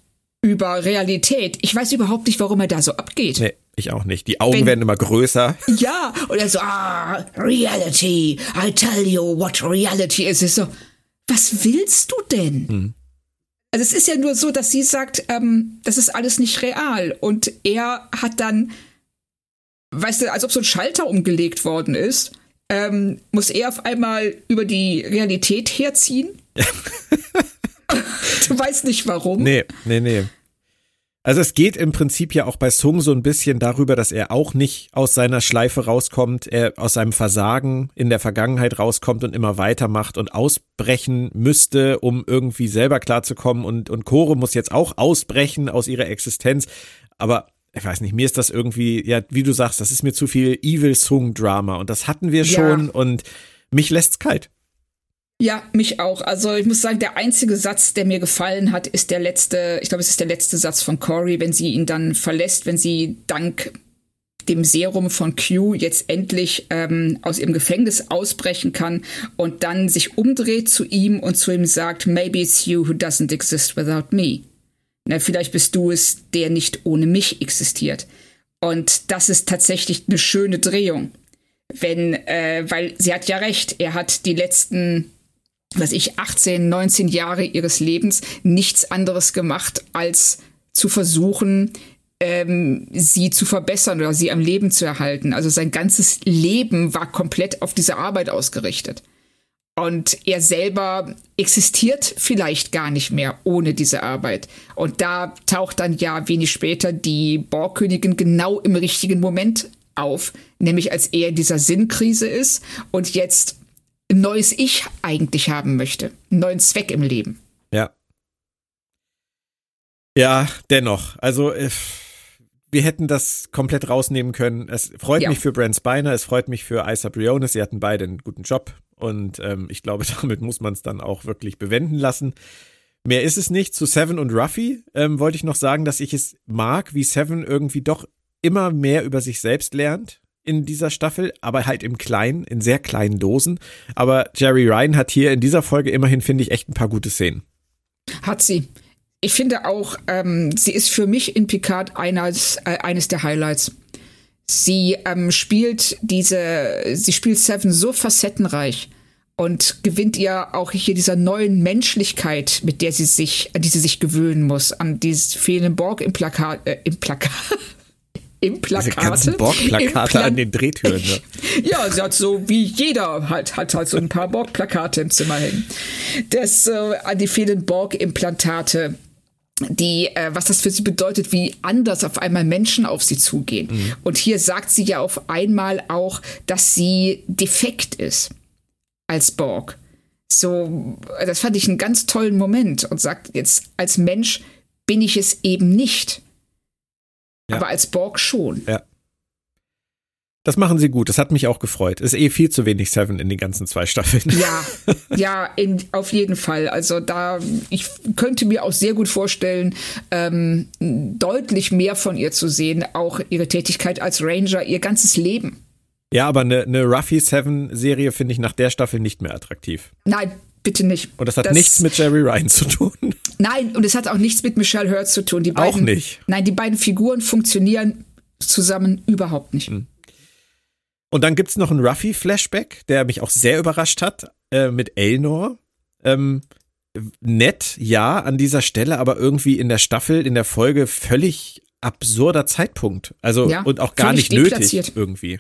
über Realität, ich weiß überhaupt nicht, warum er da so abgeht. Nee, ich auch nicht. Die Augen wenn, werden immer größer. Ja, und er so, ah, Reality, I tell you what reality is. Ist so, was willst du denn? Hm. Also es ist ja nur so, dass sie sagt, ähm, das ist alles nicht real. Und er hat dann, weißt du, als ob so ein Schalter umgelegt worden ist ähm, muss er auf einmal über die Realität herziehen. du weißt nicht warum. Nee, nee, nee. Also es geht im Prinzip ja auch bei Sung so ein bisschen darüber, dass er auch nicht aus seiner Schleife rauskommt, er aus seinem Versagen in der Vergangenheit rauskommt und immer weitermacht und ausbrechen müsste, um irgendwie selber klarzukommen und, und Chore muss jetzt auch ausbrechen aus ihrer Existenz. Aber ich weiß nicht, mir ist das irgendwie, ja, wie du sagst, das ist mir zu viel Evil Sung Drama und das hatten wir schon ja. und mich lässt's kalt. Ja, mich auch. Also ich muss sagen, der einzige Satz, der mir gefallen hat, ist der letzte, ich glaube, es ist der letzte Satz von Cory, wenn sie ihn dann verlässt, wenn sie dank dem Serum von Q jetzt endlich ähm, aus ihrem Gefängnis ausbrechen kann und dann sich umdreht zu ihm und zu ihm sagt, maybe it's you who doesn't exist without me. Na, vielleicht bist du es, der nicht ohne mich existiert. Und das ist tatsächlich eine schöne Drehung. Wenn, äh, weil sie hat ja recht, er hat die letzten, was ich, 18, 19 Jahre ihres Lebens nichts anderes gemacht, als zu versuchen, ähm, sie zu verbessern oder sie am Leben zu erhalten. Also sein ganzes Leben war komplett auf diese Arbeit ausgerichtet. Und er selber existiert vielleicht gar nicht mehr ohne diese Arbeit. Und da taucht dann ja wenig später die Borgkönigin genau im richtigen Moment auf, nämlich als er in dieser Sinnkrise ist und jetzt ein neues Ich eigentlich haben möchte, einen neuen Zweck im Leben. Ja. Ja, dennoch. Also äh, wir hätten das komplett rausnehmen können. Es freut ja. mich für Brent Spiner, es freut mich für Isa Briones. Sie hatten beide einen guten Job. Und ähm, ich glaube, damit muss man es dann auch wirklich bewenden lassen. Mehr ist es nicht. Zu Seven und Ruffy ähm, wollte ich noch sagen, dass ich es mag, wie Seven irgendwie doch immer mehr über sich selbst lernt in dieser Staffel, aber halt im Kleinen, in sehr kleinen Dosen. Aber Jerry Ryan hat hier in dieser Folge immerhin, finde ich, echt ein paar gute Szenen. Hat sie. Ich finde auch, ähm, sie ist für mich in Picard eines, äh, eines der Highlights. Sie ähm, spielt diese, sie spielt Seven so facettenreich und gewinnt ihr auch hier dieser neuen Menschlichkeit, mit der sie sich, an die sie sich gewöhnen muss, an dieses fehlende Borg im Plakat, äh, im Plakat. Im Plakate. Diese ganzen Borg-Plakate an den Drehtüren. Ne? ja, sie hat so wie jeder halt, hat halt so ein paar Borg-Plakate im Zimmer hängen. Das äh, an die fehlenden Borg-Implantate die, äh, was das für sie bedeutet, wie anders auf einmal Menschen auf sie zugehen. Mhm. Und hier sagt sie ja auf einmal auch, dass sie defekt ist als Borg. So, das fand ich einen ganz tollen Moment und sagt jetzt, als Mensch bin ich es eben nicht. Ja. Aber als Borg schon. Ja. Das machen sie gut. Das hat mich auch gefreut. Ist eh viel zu wenig Seven in den ganzen zwei Staffeln. Ja, ja, in, auf jeden Fall. Also da, ich könnte mir auch sehr gut vorstellen, ähm, deutlich mehr von ihr zu sehen. Auch ihre Tätigkeit als Ranger, ihr ganzes Leben. Ja, aber eine, eine Ruffy Seven Serie finde ich nach der Staffel nicht mehr attraktiv. Nein, bitte nicht. Und das hat das, nichts mit Jerry Ryan zu tun. Nein, und es hat auch nichts mit Michelle Hurd zu tun. Die beiden, auch nicht. Nein, die beiden Figuren funktionieren zusammen überhaupt nicht. Hm. Und dann gibt es noch einen Ruffy-Flashback, der mich auch sehr überrascht hat, äh, mit Elnor. Ähm, nett, ja, an dieser Stelle, aber irgendwie in der Staffel, in der Folge völlig absurder Zeitpunkt. Also ja, und auch gar nicht nötig irgendwie.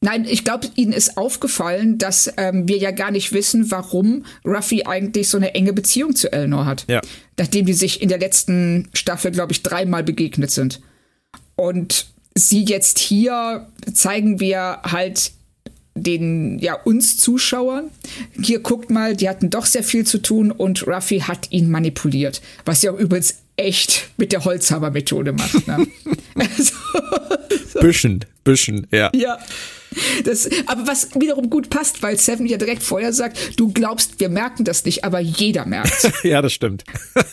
Nein, ich glaube, Ihnen ist aufgefallen, dass ähm, wir ja gar nicht wissen, warum Ruffy eigentlich so eine enge Beziehung zu Elnor hat. Ja. Nachdem die sich in der letzten Staffel, glaube ich, dreimal begegnet sind. Und sie jetzt hier zeigen wir halt den, ja, uns Zuschauern. Hier guckt mal, die hatten doch sehr viel zu tun und Ruffy hat ihn manipuliert. Was ja übrigens echt mit der Holzhammer-Methode macht. Ne? also, so. Büschen, Büschen, ja. Ja. Das, aber was wiederum gut passt, weil Seven ja direkt vorher sagt, du glaubst, wir merken das nicht, aber jeder merkt. ja, das stimmt.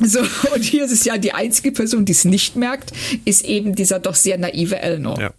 So, und hier ist es ja die einzige Person, die es nicht merkt, ist eben dieser doch sehr naive Elnor. Ja.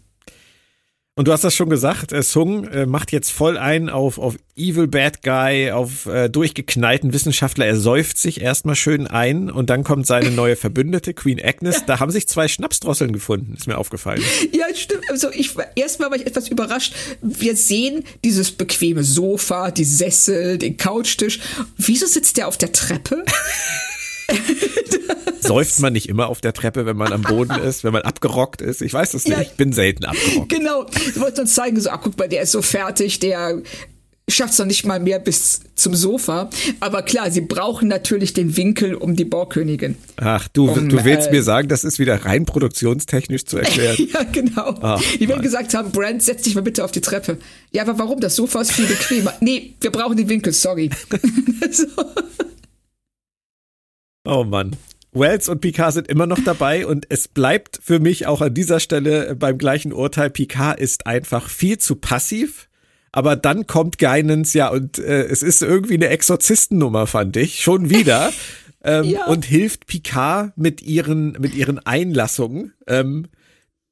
Und du hast das schon gesagt, äh, Sung äh, macht jetzt voll ein auf, auf Evil Bad Guy, auf äh, durchgeknallten Wissenschaftler. Er säuft sich erstmal schön ein und dann kommt seine neue Verbündete, Queen Agnes. Da haben sich zwei Schnapsdrosseln gefunden, ist mir aufgefallen. Ja, stimmt. Also ich erstmal war ich etwas überrascht. Wir sehen dieses bequeme Sofa, die Sessel, den Couchtisch. Wieso sitzt der auf der Treppe? Säuft man nicht immer auf der Treppe, wenn man am Boden ist, wenn man abgerockt ist? Ich weiß das nicht. Ja, ich bin selten abgerockt. Genau. Ich wollte uns zeigen, so, ach, guck mal, der ist so fertig, der schafft es noch nicht mal mehr bis zum Sofa. Aber klar, sie brauchen natürlich den Winkel um die Borgkönigin. Ach, du, um, du willst äh, mir sagen, das ist wieder rein produktionstechnisch zu erklären. ja, genau. Ach, die werden gesagt haben, Brand, setz dich mal bitte auf die Treppe. Ja, aber warum? Das Sofa ist viel bequemer. nee, wir brauchen den Winkel, sorry. so. Oh Mann. Wells und Picard sind immer noch dabei und es bleibt für mich auch an dieser Stelle beim gleichen Urteil, Picard ist einfach viel zu passiv. Aber dann kommt Guinance, ja, und äh, es ist irgendwie eine Exorzistennummer, fand ich, schon wieder. ähm, ja. Und hilft Picard mit ihren, mit ihren Einlassungen. Ähm,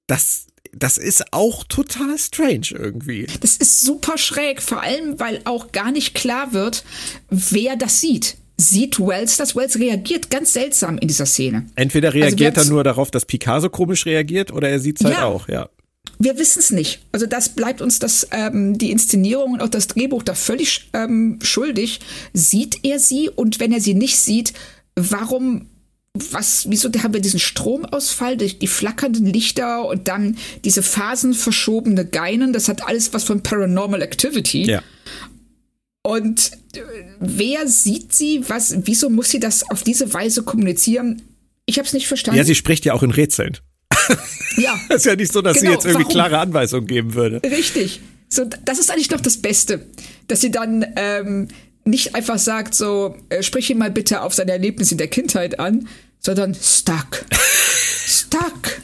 das, das ist auch total strange irgendwie. Das ist super schräg, vor allem, weil auch gar nicht klar wird, wer das sieht sieht Wells das. Wells reagiert ganz seltsam in dieser Szene. Entweder also reagiert also er nur darauf, dass Picasso komisch reagiert, oder er sieht es halt ja. auch, ja. Wir wissen es nicht. Also das bleibt uns das, ähm, die Inszenierung und auch das Drehbuch da völlig ähm, schuldig. Sieht er sie und wenn er sie nicht sieht, warum was, wieso haben wir diesen Stromausfall, die, die, flackernden Lichter und dann diese phasenverschobene Geinen, das hat alles was von Paranormal Activity. Ja. Und äh, wer sieht sie? Was, wieso muss sie das auf diese Weise kommunizieren? Ich habe es nicht verstanden. Ja, sie spricht ja auch in Rätseln. Ja. Es ist ja nicht so, dass genau, sie jetzt irgendwie warum? klare Anweisungen geben würde. Richtig. So, das ist eigentlich noch das Beste, dass sie dann ähm, nicht einfach sagt, so, äh, sprich ihn mal bitte auf seine Erlebnisse in der Kindheit an, sondern stuck. stuck.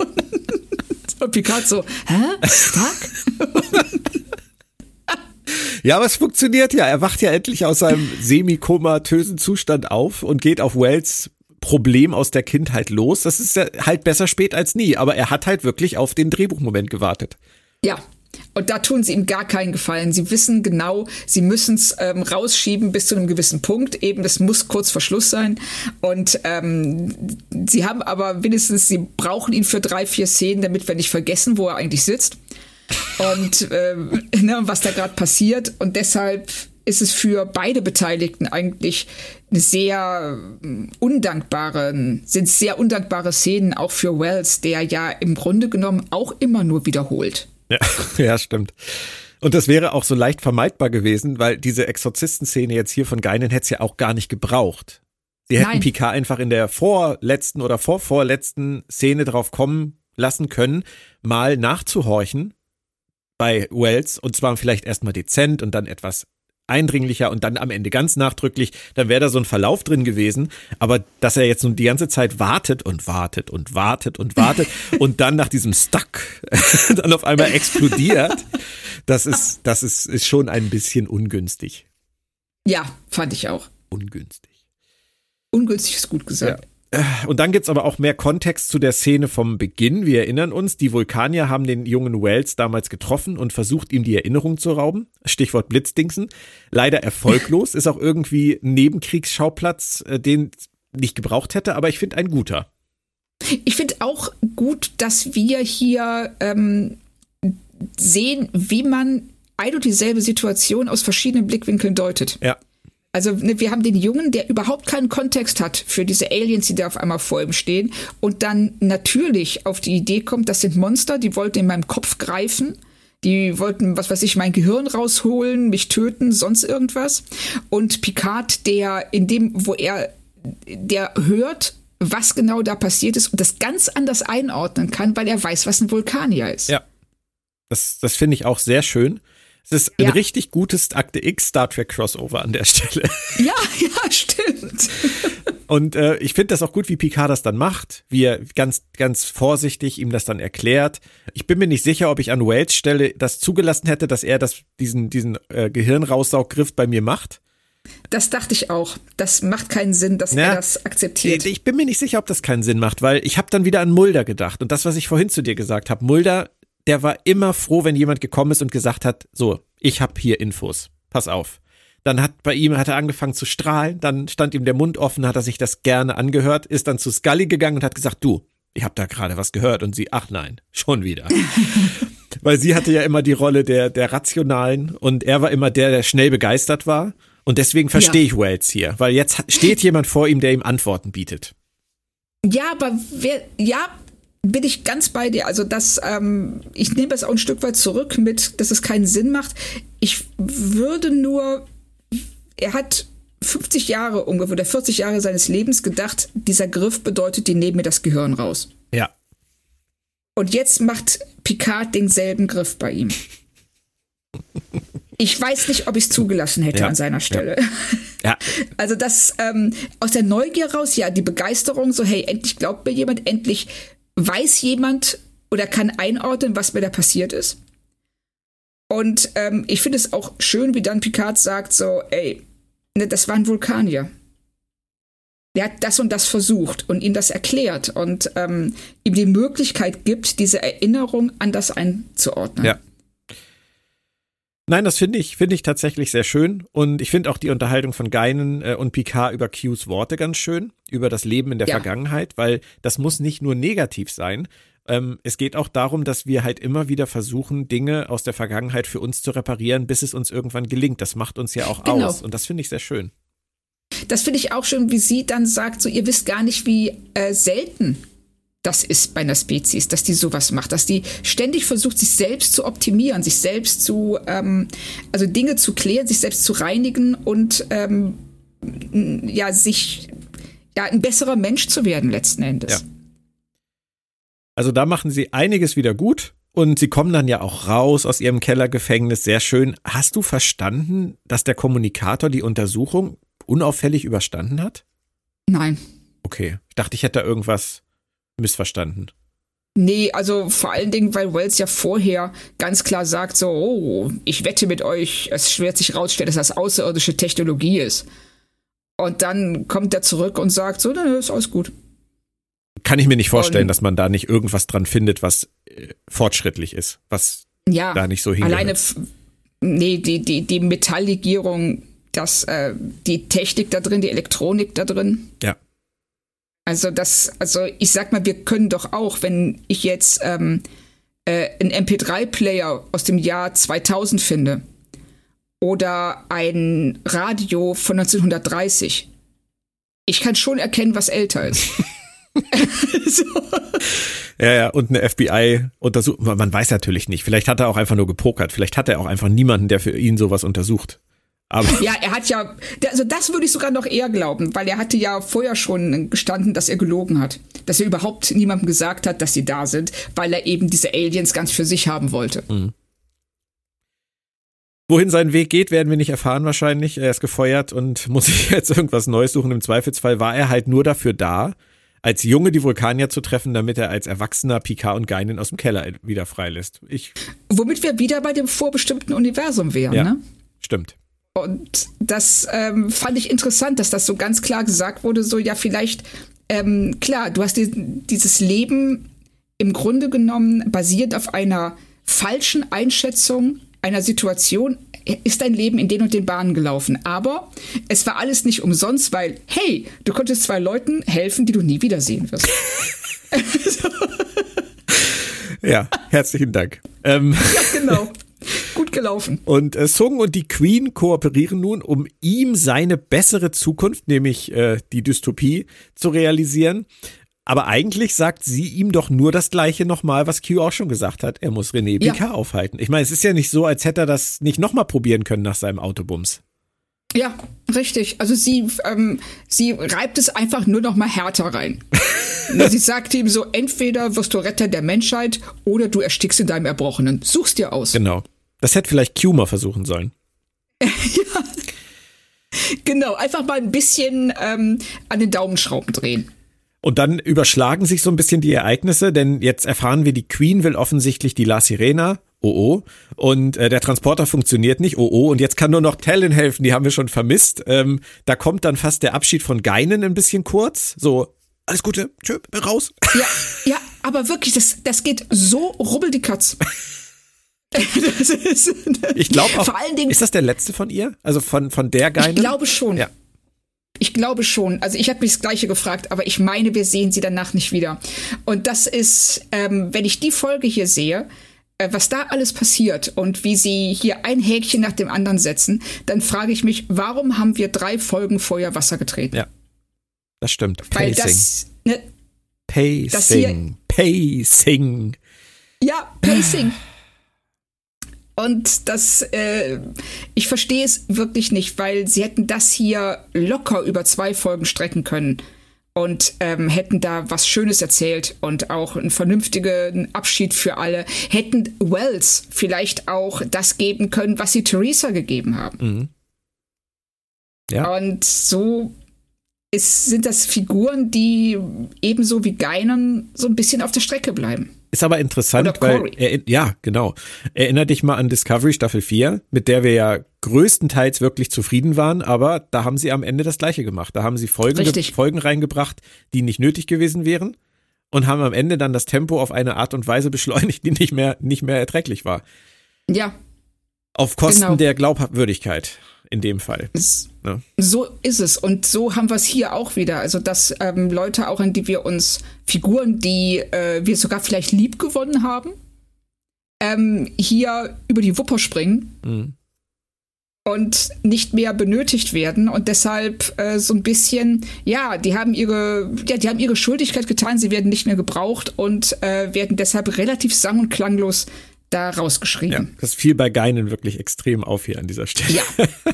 und Picard so, hä? Stuck? Ja, aber es funktioniert ja. Er wacht ja endlich aus seinem semi-komatösen Zustand auf und geht auf Wells Problem aus der Kindheit los. Das ist ja halt besser spät als nie, aber er hat halt wirklich auf den Drehbuchmoment gewartet. Ja, und da tun sie ihm gar keinen Gefallen. Sie wissen genau, sie müssen es ähm, rausschieben bis zu einem gewissen Punkt. Eben, das muss kurz vor Schluss sein. Und ähm, sie haben aber wenigstens, sie brauchen ihn für drei, vier Szenen, damit wir nicht vergessen, wo er eigentlich sitzt und äh, ne, was da gerade passiert. Und deshalb ist es für beide Beteiligten eigentlich eine sehr äh, undankbare, sind sehr undankbare Szenen, auch für Wells, der ja im Grunde genommen auch immer nur wiederholt. Ja, ja stimmt. Und das wäre auch so leicht vermeidbar gewesen, weil diese Exorzistenszene jetzt hier von Geinen hätte es ja auch gar nicht gebraucht. Sie hätten Nein. Picard einfach in der vorletzten oder vorvorletzten Szene drauf kommen lassen können, mal nachzuhorchen, bei Wells und zwar vielleicht erstmal dezent und dann etwas eindringlicher und dann am Ende ganz nachdrücklich, dann wäre da so ein Verlauf drin gewesen. Aber dass er jetzt nun die ganze Zeit wartet und wartet und wartet und wartet und dann nach diesem Stuck dann auf einmal explodiert, das ist, das ist, ist schon ein bisschen ungünstig. Ja, fand ich auch. Ungünstig. Ungünstig ist gut gesagt. Ja. Und dann gibt's aber auch mehr Kontext zu der Szene vom Beginn. Wir erinnern uns, die Vulkanier haben den jungen Wells damals getroffen und versucht, ihm die Erinnerung zu rauben. Stichwort Blitzdingsen. Leider erfolglos, ist auch irgendwie ein Nebenkriegsschauplatz, äh, den nicht gebraucht hätte, aber ich finde ein guter. Ich finde auch gut, dass wir hier ähm, sehen, wie man ein und dieselbe Situation aus verschiedenen Blickwinkeln deutet. Ja. Also ne, wir haben den Jungen, der überhaupt keinen Kontext hat für diese Aliens, die da auf einmal vor ihm stehen und dann natürlich auf die Idee kommt, das sind Monster, die wollten in meinem Kopf greifen. Die wollten, was weiß ich, mein Gehirn rausholen, mich töten, sonst irgendwas. Und Picard, der in dem, wo er, der hört, was genau da passiert ist und das ganz anders einordnen kann, weil er weiß, was ein Vulkanier ist. Ja. Das, das finde ich auch sehr schön. Es ist ein ja. richtig gutes Akte X Star Trek Crossover an der Stelle. Ja, ja, stimmt. Und äh, ich finde das auch gut, wie Picard das dann macht, wie er ganz, ganz vorsichtig ihm das dann erklärt. Ich bin mir nicht sicher, ob ich an Wales Stelle das zugelassen hätte, dass er das, diesen, diesen äh, Gehirnraussauggriff bei mir macht. Das dachte ich auch. Das macht keinen Sinn, dass ja, er das akzeptiert. Ich bin mir nicht sicher, ob das keinen Sinn macht, weil ich habe dann wieder an Mulder gedacht. Und das, was ich vorhin zu dir gesagt habe, Mulder der war immer froh, wenn jemand gekommen ist und gesagt hat, so, ich habe hier Infos. Pass auf. Dann hat bei ihm hat er angefangen zu strahlen, dann stand ihm der Mund offen, hat er sich das gerne angehört, ist dann zu Scully gegangen und hat gesagt, du, ich habe da gerade was gehört und sie, ach nein, schon wieder. Weil sie hatte ja immer die Rolle der der rationalen und er war immer der, der schnell begeistert war und deswegen verstehe ja. ich Wells hier, weil jetzt steht jemand vor ihm, der ihm Antworten bietet. Ja, aber wer, ja, bin ich ganz bei dir. Also das, ähm, ich nehme es auch ein Stück weit zurück mit, dass es keinen Sinn macht. Ich würde nur, er hat 50 Jahre ungefähr oder 40 Jahre seines Lebens gedacht, dieser Griff bedeutet, die nehmen mir das Gehirn raus. Ja. Und jetzt macht Picard denselben Griff bei ihm. Ich weiß nicht, ob ich es zugelassen hätte ja, an seiner Stelle. Ja. ja. Also das ähm, aus der Neugier raus, ja, die Begeisterung, so hey, endlich glaubt mir jemand, endlich weiß jemand oder kann einordnen, was mir da passiert ist. Und ähm, ich finde es auch schön, wie dann Picard sagt so, ey, ne, das war ein Vulkanier. Der hat das und das versucht und ihm das erklärt und ähm, ihm die Möglichkeit gibt, diese Erinnerung anders einzuordnen. Ja. Nein, das finde ich, finde ich tatsächlich sehr schön. Und ich finde auch die Unterhaltung von Geinen äh, und Picard über Qs Worte ganz schön, über das Leben in der ja. Vergangenheit, weil das muss nicht nur negativ sein. Ähm, es geht auch darum, dass wir halt immer wieder versuchen, Dinge aus der Vergangenheit für uns zu reparieren, bis es uns irgendwann gelingt. Das macht uns ja auch genau. aus. Und das finde ich sehr schön. Das finde ich auch schön, wie sie dann sagt, so ihr wisst gar nicht, wie äh, selten das ist bei einer Spezies, dass die sowas macht, dass die ständig versucht, sich selbst zu optimieren, sich selbst zu, ähm, also Dinge zu klären, sich selbst zu reinigen und ähm, ja, sich, ja, ein besserer Mensch zu werden letzten Endes. Ja. Also da machen sie einiges wieder gut und sie kommen dann ja auch raus aus ihrem Kellergefängnis, sehr schön. Hast du verstanden, dass der Kommunikator die Untersuchung unauffällig überstanden hat? Nein. Okay, ich dachte, ich hätte da irgendwas missverstanden. Nee, also vor allen Dingen, weil Wells ja vorher ganz klar sagt, so, oh, ich wette mit euch, es wird sich rausstellen, dass das außerirdische Technologie ist. Und dann kommt er zurück und sagt, so, na, ist alles gut. Kann ich mir nicht vorstellen, und, dass man da nicht irgendwas dran findet, was äh, fortschrittlich ist, was ja, da nicht so hingehört. Alleine, nee, die, die, die Metalllegierung, das, äh, die Technik da drin, die Elektronik da drin. Ja. Also das, also ich sag mal, wir können doch auch, wenn ich jetzt ähm, äh, einen MP3-Player aus dem Jahr 2000 finde oder ein Radio von 1930, ich kann schon erkennen, was älter ist. so. Ja, ja, und eine FBI-Untersuchung. Man weiß natürlich nicht. Vielleicht hat er auch einfach nur gepokert. Vielleicht hat er auch einfach niemanden, der für ihn sowas untersucht. Aber ja, er hat ja, also das würde ich sogar noch eher glauben, weil er hatte ja vorher schon gestanden, dass er gelogen hat. Dass er überhaupt niemandem gesagt hat, dass sie da sind, weil er eben diese Aliens ganz für sich haben wollte. Mhm. Wohin sein Weg geht, werden wir nicht erfahren wahrscheinlich. Er ist gefeuert und muss sich jetzt irgendwas Neues suchen. Im Zweifelsfall war er halt nur dafür da, als Junge die Vulkanier zu treffen, damit er als Erwachsener Picard und Geinen aus dem Keller wieder freilässt. Ich Womit wir wieder bei dem vorbestimmten Universum wären, ja, ne? Stimmt. Und das ähm, fand ich interessant, dass das so ganz klar gesagt wurde, so ja, vielleicht ähm, klar, du hast die, dieses Leben im Grunde genommen basiert auf einer falschen Einschätzung einer Situation, ist dein Leben in den und den Bahnen gelaufen. Aber es war alles nicht umsonst, weil, hey, du konntest zwei Leuten helfen, die du nie wiedersehen wirst. ja, herzlichen Dank. Ähm. Ja, genau. Gut gelaufen. Und äh, Sung und die Queen kooperieren nun, um ihm seine bessere Zukunft, nämlich äh, die Dystopie, zu realisieren. Aber eigentlich sagt sie ihm doch nur das Gleiche nochmal, was Q auch schon gesagt hat. Er muss René ja. Picard aufhalten. Ich meine, es ist ja nicht so, als hätte er das nicht nochmal probieren können nach seinem Autobums. Ja, richtig. Also sie, ähm, sie reibt es einfach nur noch mal härter rein. sie sagt ihm so, entweder wirst du Retter der Menschheit oder du erstickst in deinem Erbrochenen. Such's dir aus. Genau. Das hätte vielleicht Q mal versuchen sollen. ja. Genau, einfach mal ein bisschen ähm, an den Daumenschrauben drehen. Und dann überschlagen sich so ein bisschen die Ereignisse, denn jetzt erfahren wir, die Queen will offensichtlich die La Sirena, oh oh, und äh, der Transporter funktioniert nicht, oh oh, und jetzt kann nur noch Talon helfen, die haben wir schon vermisst. Ähm, da kommt dann fast der Abschied von Geinen ein bisschen kurz, so, alles Gute, tschö, raus. Ja, ja, aber wirklich, das, das geht so rubbel die Katz. ist, ich glaube auch. Vor allen Dingen, ist das der letzte von ihr? Also von, von der Geinen? Ich glaube schon. Ja. Ich glaube schon. Also ich habe mich das Gleiche gefragt, aber ich meine, wir sehen sie danach nicht wieder. Und das ist, ähm, wenn ich die Folge hier sehe, äh, was da alles passiert und wie sie hier ein Häkchen nach dem anderen setzen, dann frage ich mich, warum haben wir drei Folgen Feuer Wasser getreten? Ja, das stimmt. Weil Pacing. das, ne, Pacing. Das hier, Pacing. Ja, Pacing. Und das, äh, ich verstehe es wirklich nicht, weil sie hätten das hier locker über zwei Folgen strecken können und ähm, hätten da was Schönes erzählt und auch einen vernünftigen Abschied für alle. Hätten Wells vielleicht auch das geben können, was sie Theresa gegeben haben. Mhm. Ja. Und so ist, sind das Figuren, die ebenso wie Geinen so ein bisschen auf der Strecke bleiben. Ist aber interessant, weil, er, ja, genau. Erinner dich mal an Discovery Staffel 4, mit der wir ja größtenteils wirklich zufrieden waren, aber da haben sie am Ende das Gleiche gemacht. Da haben sie Folgen, Folgen reingebracht, die nicht nötig gewesen wären und haben am Ende dann das Tempo auf eine Art und Weise beschleunigt, die nicht mehr, nicht mehr erträglich war. Ja. Auf Kosten genau. der Glaubwürdigkeit in dem Fall. Es, ne? So ist es. Und so haben wir es hier auch wieder. Also, dass ähm, Leute auch, in die wir uns Figuren, die äh, wir sogar vielleicht lieb gewonnen haben, ähm, hier über die Wupper springen. Mhm. Und nicht mehr benötigt werden und deshalb äh, so ein bisschen, ja, die haben ihre, ja, die haben ihre Schuldigkeit getan, sie werden nicht mehr gebraucht und äh, werden deshalb relativ sang- und klanglos da rausgeschrieben. Ja, das fiel bei Geinen wirklich extrem auf hier an dieser Stelle. Ja.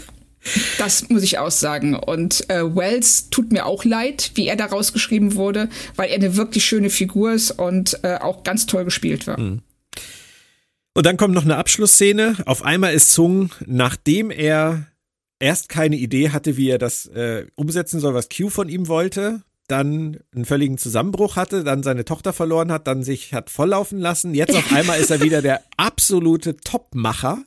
Das muss ich aussagen. Und äh, Wells tut mir auch leid, wie er da rausgeschrieben wurde, weil er eine wirklich schöne Figur ist und äh, auch ganz toll gespielt war. Mhm. Und dann kommt noch eine Abschlussszene. Auf einmal ist Sung, nachdem er erst keine Idee hatte, wie er das äh, umsetzen soll, was Q von ihm wollte, dann einen völligen Zusammenbruch hatte, dann seine Tochter verloren hat, dann sich hat volllaufen lassen. Jetzt auf einmal ist er wieder der absolute Topmacher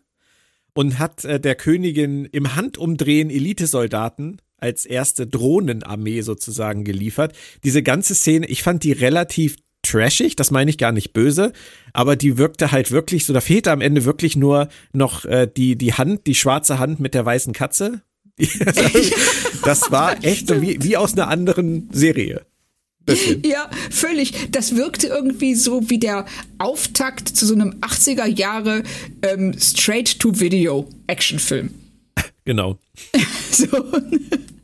und hat äh, der Königin im Handumdrehen Elitesoldaten als erste Drohnenarmee sozusagen geliefert. Diese ganze Szene, ich fand die relativ trashig, das meine ich gar nicht böse, aber die wirkte halt wirklich so, da fehlte am Ende wirklich nur noch äh, die, die Hand, die schwarze Hand mit der weißen Katze das war echt so wie, wie aus einer anderen Serie. Bisschen. Ja, völlig. Das wirkte irgendwie so wie der Auftakt zu so einem 80er Jahre ähm, Straight-to-Video-Actionfilm. Genau. so.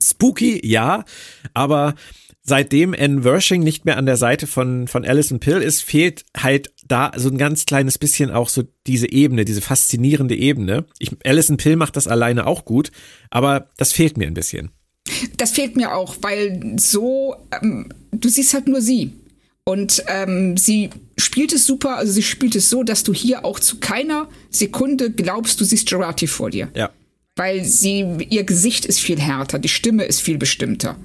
Spooky, ja, aber seitdem Anne Wershing nicht mehr an der Seite von, von Alison Pill ist, fehlt halt da so ein ganz kleines bisschen auch so diese Ebene, diese faszinierende Ebene. Ich, Alison Pill macht das alleine auch gut, aber das fehlt mir ein bisschen. Das fehlt mir auch, weil so, ähm, du siehst halt nur sie. Und ähm, sie spielt es super, also sie spielt es so, dass du hier auch zu keiner Sekunde glaubst, du siehst Gerati vor dir. Ja. Weil sie, ihr Gesicht ist viel härter, die Stimme ist viel bestimmter.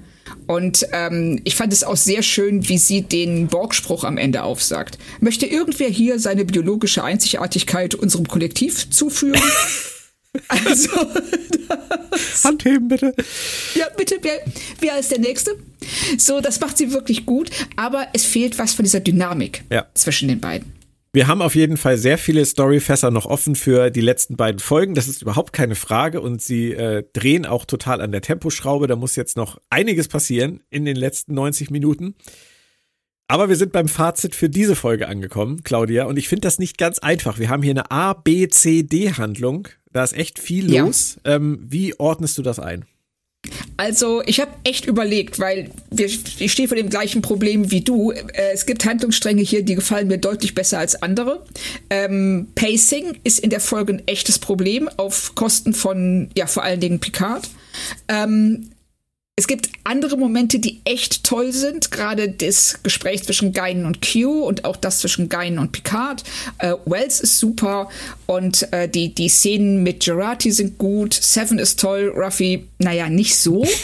Und ähm, ich fand es auch sehr schön, wie sie den Borg-Spruch am Ende aufsagt. Möchte irgendwer hier seine biologische Einzigartigkeit unserem Kollektiv zuführen? also. Handheben, bitte. Ja, bitte. Wer, wer ist der Nächste? So, das macht sie wirklich gut, aber es fehlt was von dieser Dynamik ja. zwischen den beiden. Wir haben auf jeden Fall sehr viele Storyfässer noch offen für die letzten beiden Folgen. Das ist überhaupt keine Frage. Und sie äh, drehen auch total an der Temposchraube. Da muss jetzt noch einiges passieren in den letzten 90 Minuten. Aber wir sind beim Fazit für diese Folge angekommen, Claudia. Und ich finde das nicht ganz einfach. Wir haben hier eine A, B, C, D-Handlung. Da ist echt viel los. Ja. Ähm, wie ordnest du das ein? Also, ich habe echt überlegt, weil wir, ich stehe vor dem gleichen Problem wie du. Äh, es gibt Handlungsstränge hier, die gefallen mir deutlich besser als andere. Ähm, Pacing ist in der Folge ein echtes Problem auf Kosten von, ja, vor allen Dingen Picard. Ähm, es gibt andere Momente, die echt toll sind, gerade das Gespräch zwischen Geinen und Q und auch das zwischen Geinen und Picard. Äh, Wells ist super und äh, die, die Szenen mit Gerati sind gut. Seven ist toll, Ruffy, naja, nicht so.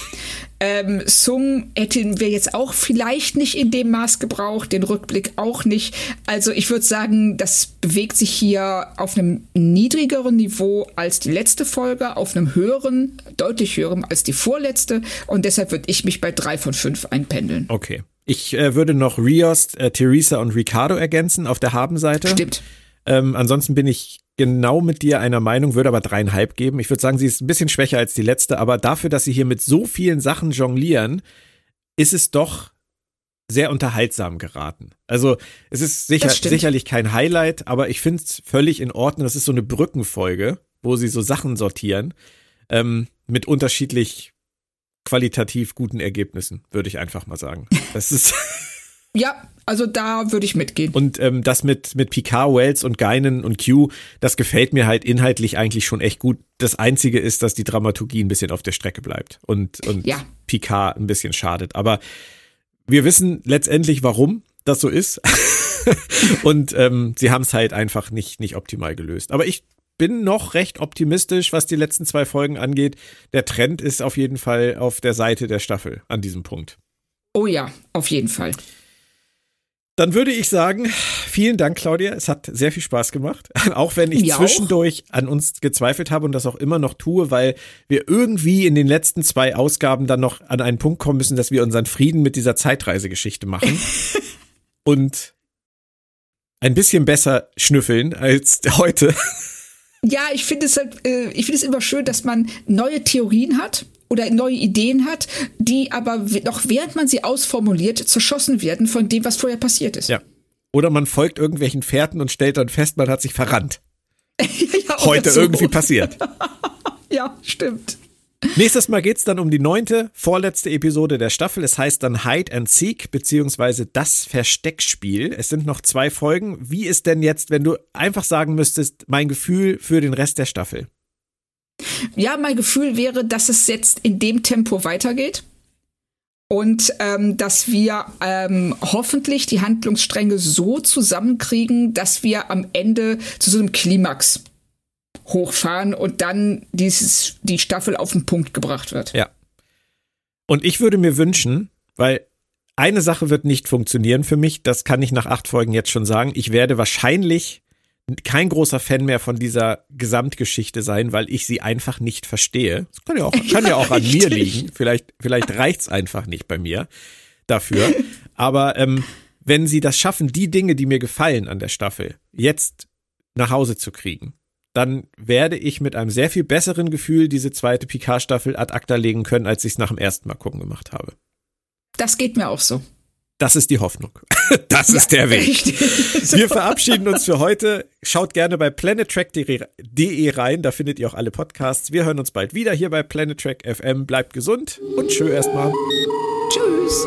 Ähm, Sung hätten wir jetzt auch vielleicht nicht in dem Maß gebraucht, den Rückblick auch nicht. Also ich würde sagen, das bewegt sich hier auf einem niedrigeren Niveau als die letzte Folge, auf einem höheren, deutlich höheren als die vorletzte. Und deshalb würde ich mich bei drei von fünf einpendeln. Okay. Ich äh, würde noch Rios, äh, Theresa und Ricardo ergänzen auf der Habenseite. Stimmt. Ähm, ansonsten bin ich genau mit dir einer Meinung, würde aber dreieinhalb geben. Ich würde sagen, sie ist ein bisschen schwächer als die letzte, aber dafür, dass sie hier mit so vielen Sachen jonglieren, ist es doch sehr unterhaltsam geraten. Also es ist sicher, sicherlich kein Highlight, aber ich finde es völlig in Ordnung. Das ist so eine Brückenfolge, wo sie so Sachen sortieren ähm, mit unterschiedlich qualitativ guten Ergebnissen, würde ich einfach mal sagen. Das ist Ja, also da würde ich mitgehen. Und ähm, das mit, mit Picard, Wells und Geinen und Q, das gefällt mir halt inhaltlich eigentlich schon echt gut. Das Einzige ist, dass die Dramaturgie ein bisschen auf der Strecke bleibt und, und ja. Picard ein bisschen schadet. Aber wir wissen letztendlich, warum das so ist. und ähm, sie haben es halt einfach nicht, nicht optimal gelöst. Aber ich bin noch recht optimistisch, was die letzten zwei Folgen angeht. Der Trend ist auf jeden Fall auf der Seite der Staffel an diesem Punkt. Oh ja, auf jeden Fall. Dann würde ich sagen, vielen Dank, Claudia. Es hat sehr viel Spaß gemacht. Auch wenn ich Mir zwischendurch auch. an uns gezweifelt habe und das auch immer noch tue, weil wir irgendwie in den letzten zwei Ausgaben dann noch an einen Punkt kommen müssen, dass wir unseren Frieden mit dieser Zeitreisegeschichte machen. und ein bisschen besser schnüffeln als heute. Ja, ich finde es halt, äh, ich finde es immer schön, dass man neue Theorien hat oder neue Ideen hat, die aber noch während man sie ausformuliert zerschossen werden von dem, was vorher passiert ist. Ja. Oder man folgt irgendwelchen Fährten und stellt dann fest, man hat sich verrannt. ja, Heute so. irgendwie passiert. ja, stimmt. Nächstes Mal geht es dann um die neunte, vorletzte Episode der Staffel. Es heißt dann Hide and Seek, beziehungsweise das Versteckspiel. Es sind noch zwei Folgen. Wie ist denn jetzt, wenn du einfach sagen müsstest, mein Gefühl für den Rest der Staffel? Ja, mein Gefühl wäre, dass es jetzt in dem Tempo weitergeht und ähm, dass wir ähm, hoffentlich die Handlungsstränge so zusammenkriegen, dass wir am Ende zu so einem Klimax hochfahren und dann dieses, die Staffel auf den Punkt gebracht wird. Ja. Und ich würde mir wünschen, weil eine Sache wird nicht funktionieren für mich, das kann ich nach acht Folgen jetzt schon sagen. Ich werde wahrscheinlich kein großer Fan mehr von dieser Gesamtgeschichte sein, weil ich sie einfach nicht verstehe. Das kann ja auch, kann ja auch an mir liegen. Vielleicht, vielleicht reicht's einfach nicht bei mir dafür. Aber ähm, wenn sie das schaffen, die Dinge, die mir gefallen an der Staffel, jetzt nach Hause zu kriegen, dann werde ich mit einem sehr viel besseren Gefühl diese zweite Picard-Staffel ad acta legen können, als ich es nach dem ersten Mal gucken gemacht habe. Das geht mir auch so. Das ist die Hoffnung. Das ja, ist der Weg. Wir verabschieden uns für heute. Schaut gerne bei planettrack.de rein, da findet ihr auch alle Podcasts. Wir hören uns bald wieder hier bei Planet Track FM. Bleibt gesund und tschö erstmal. Tschüss.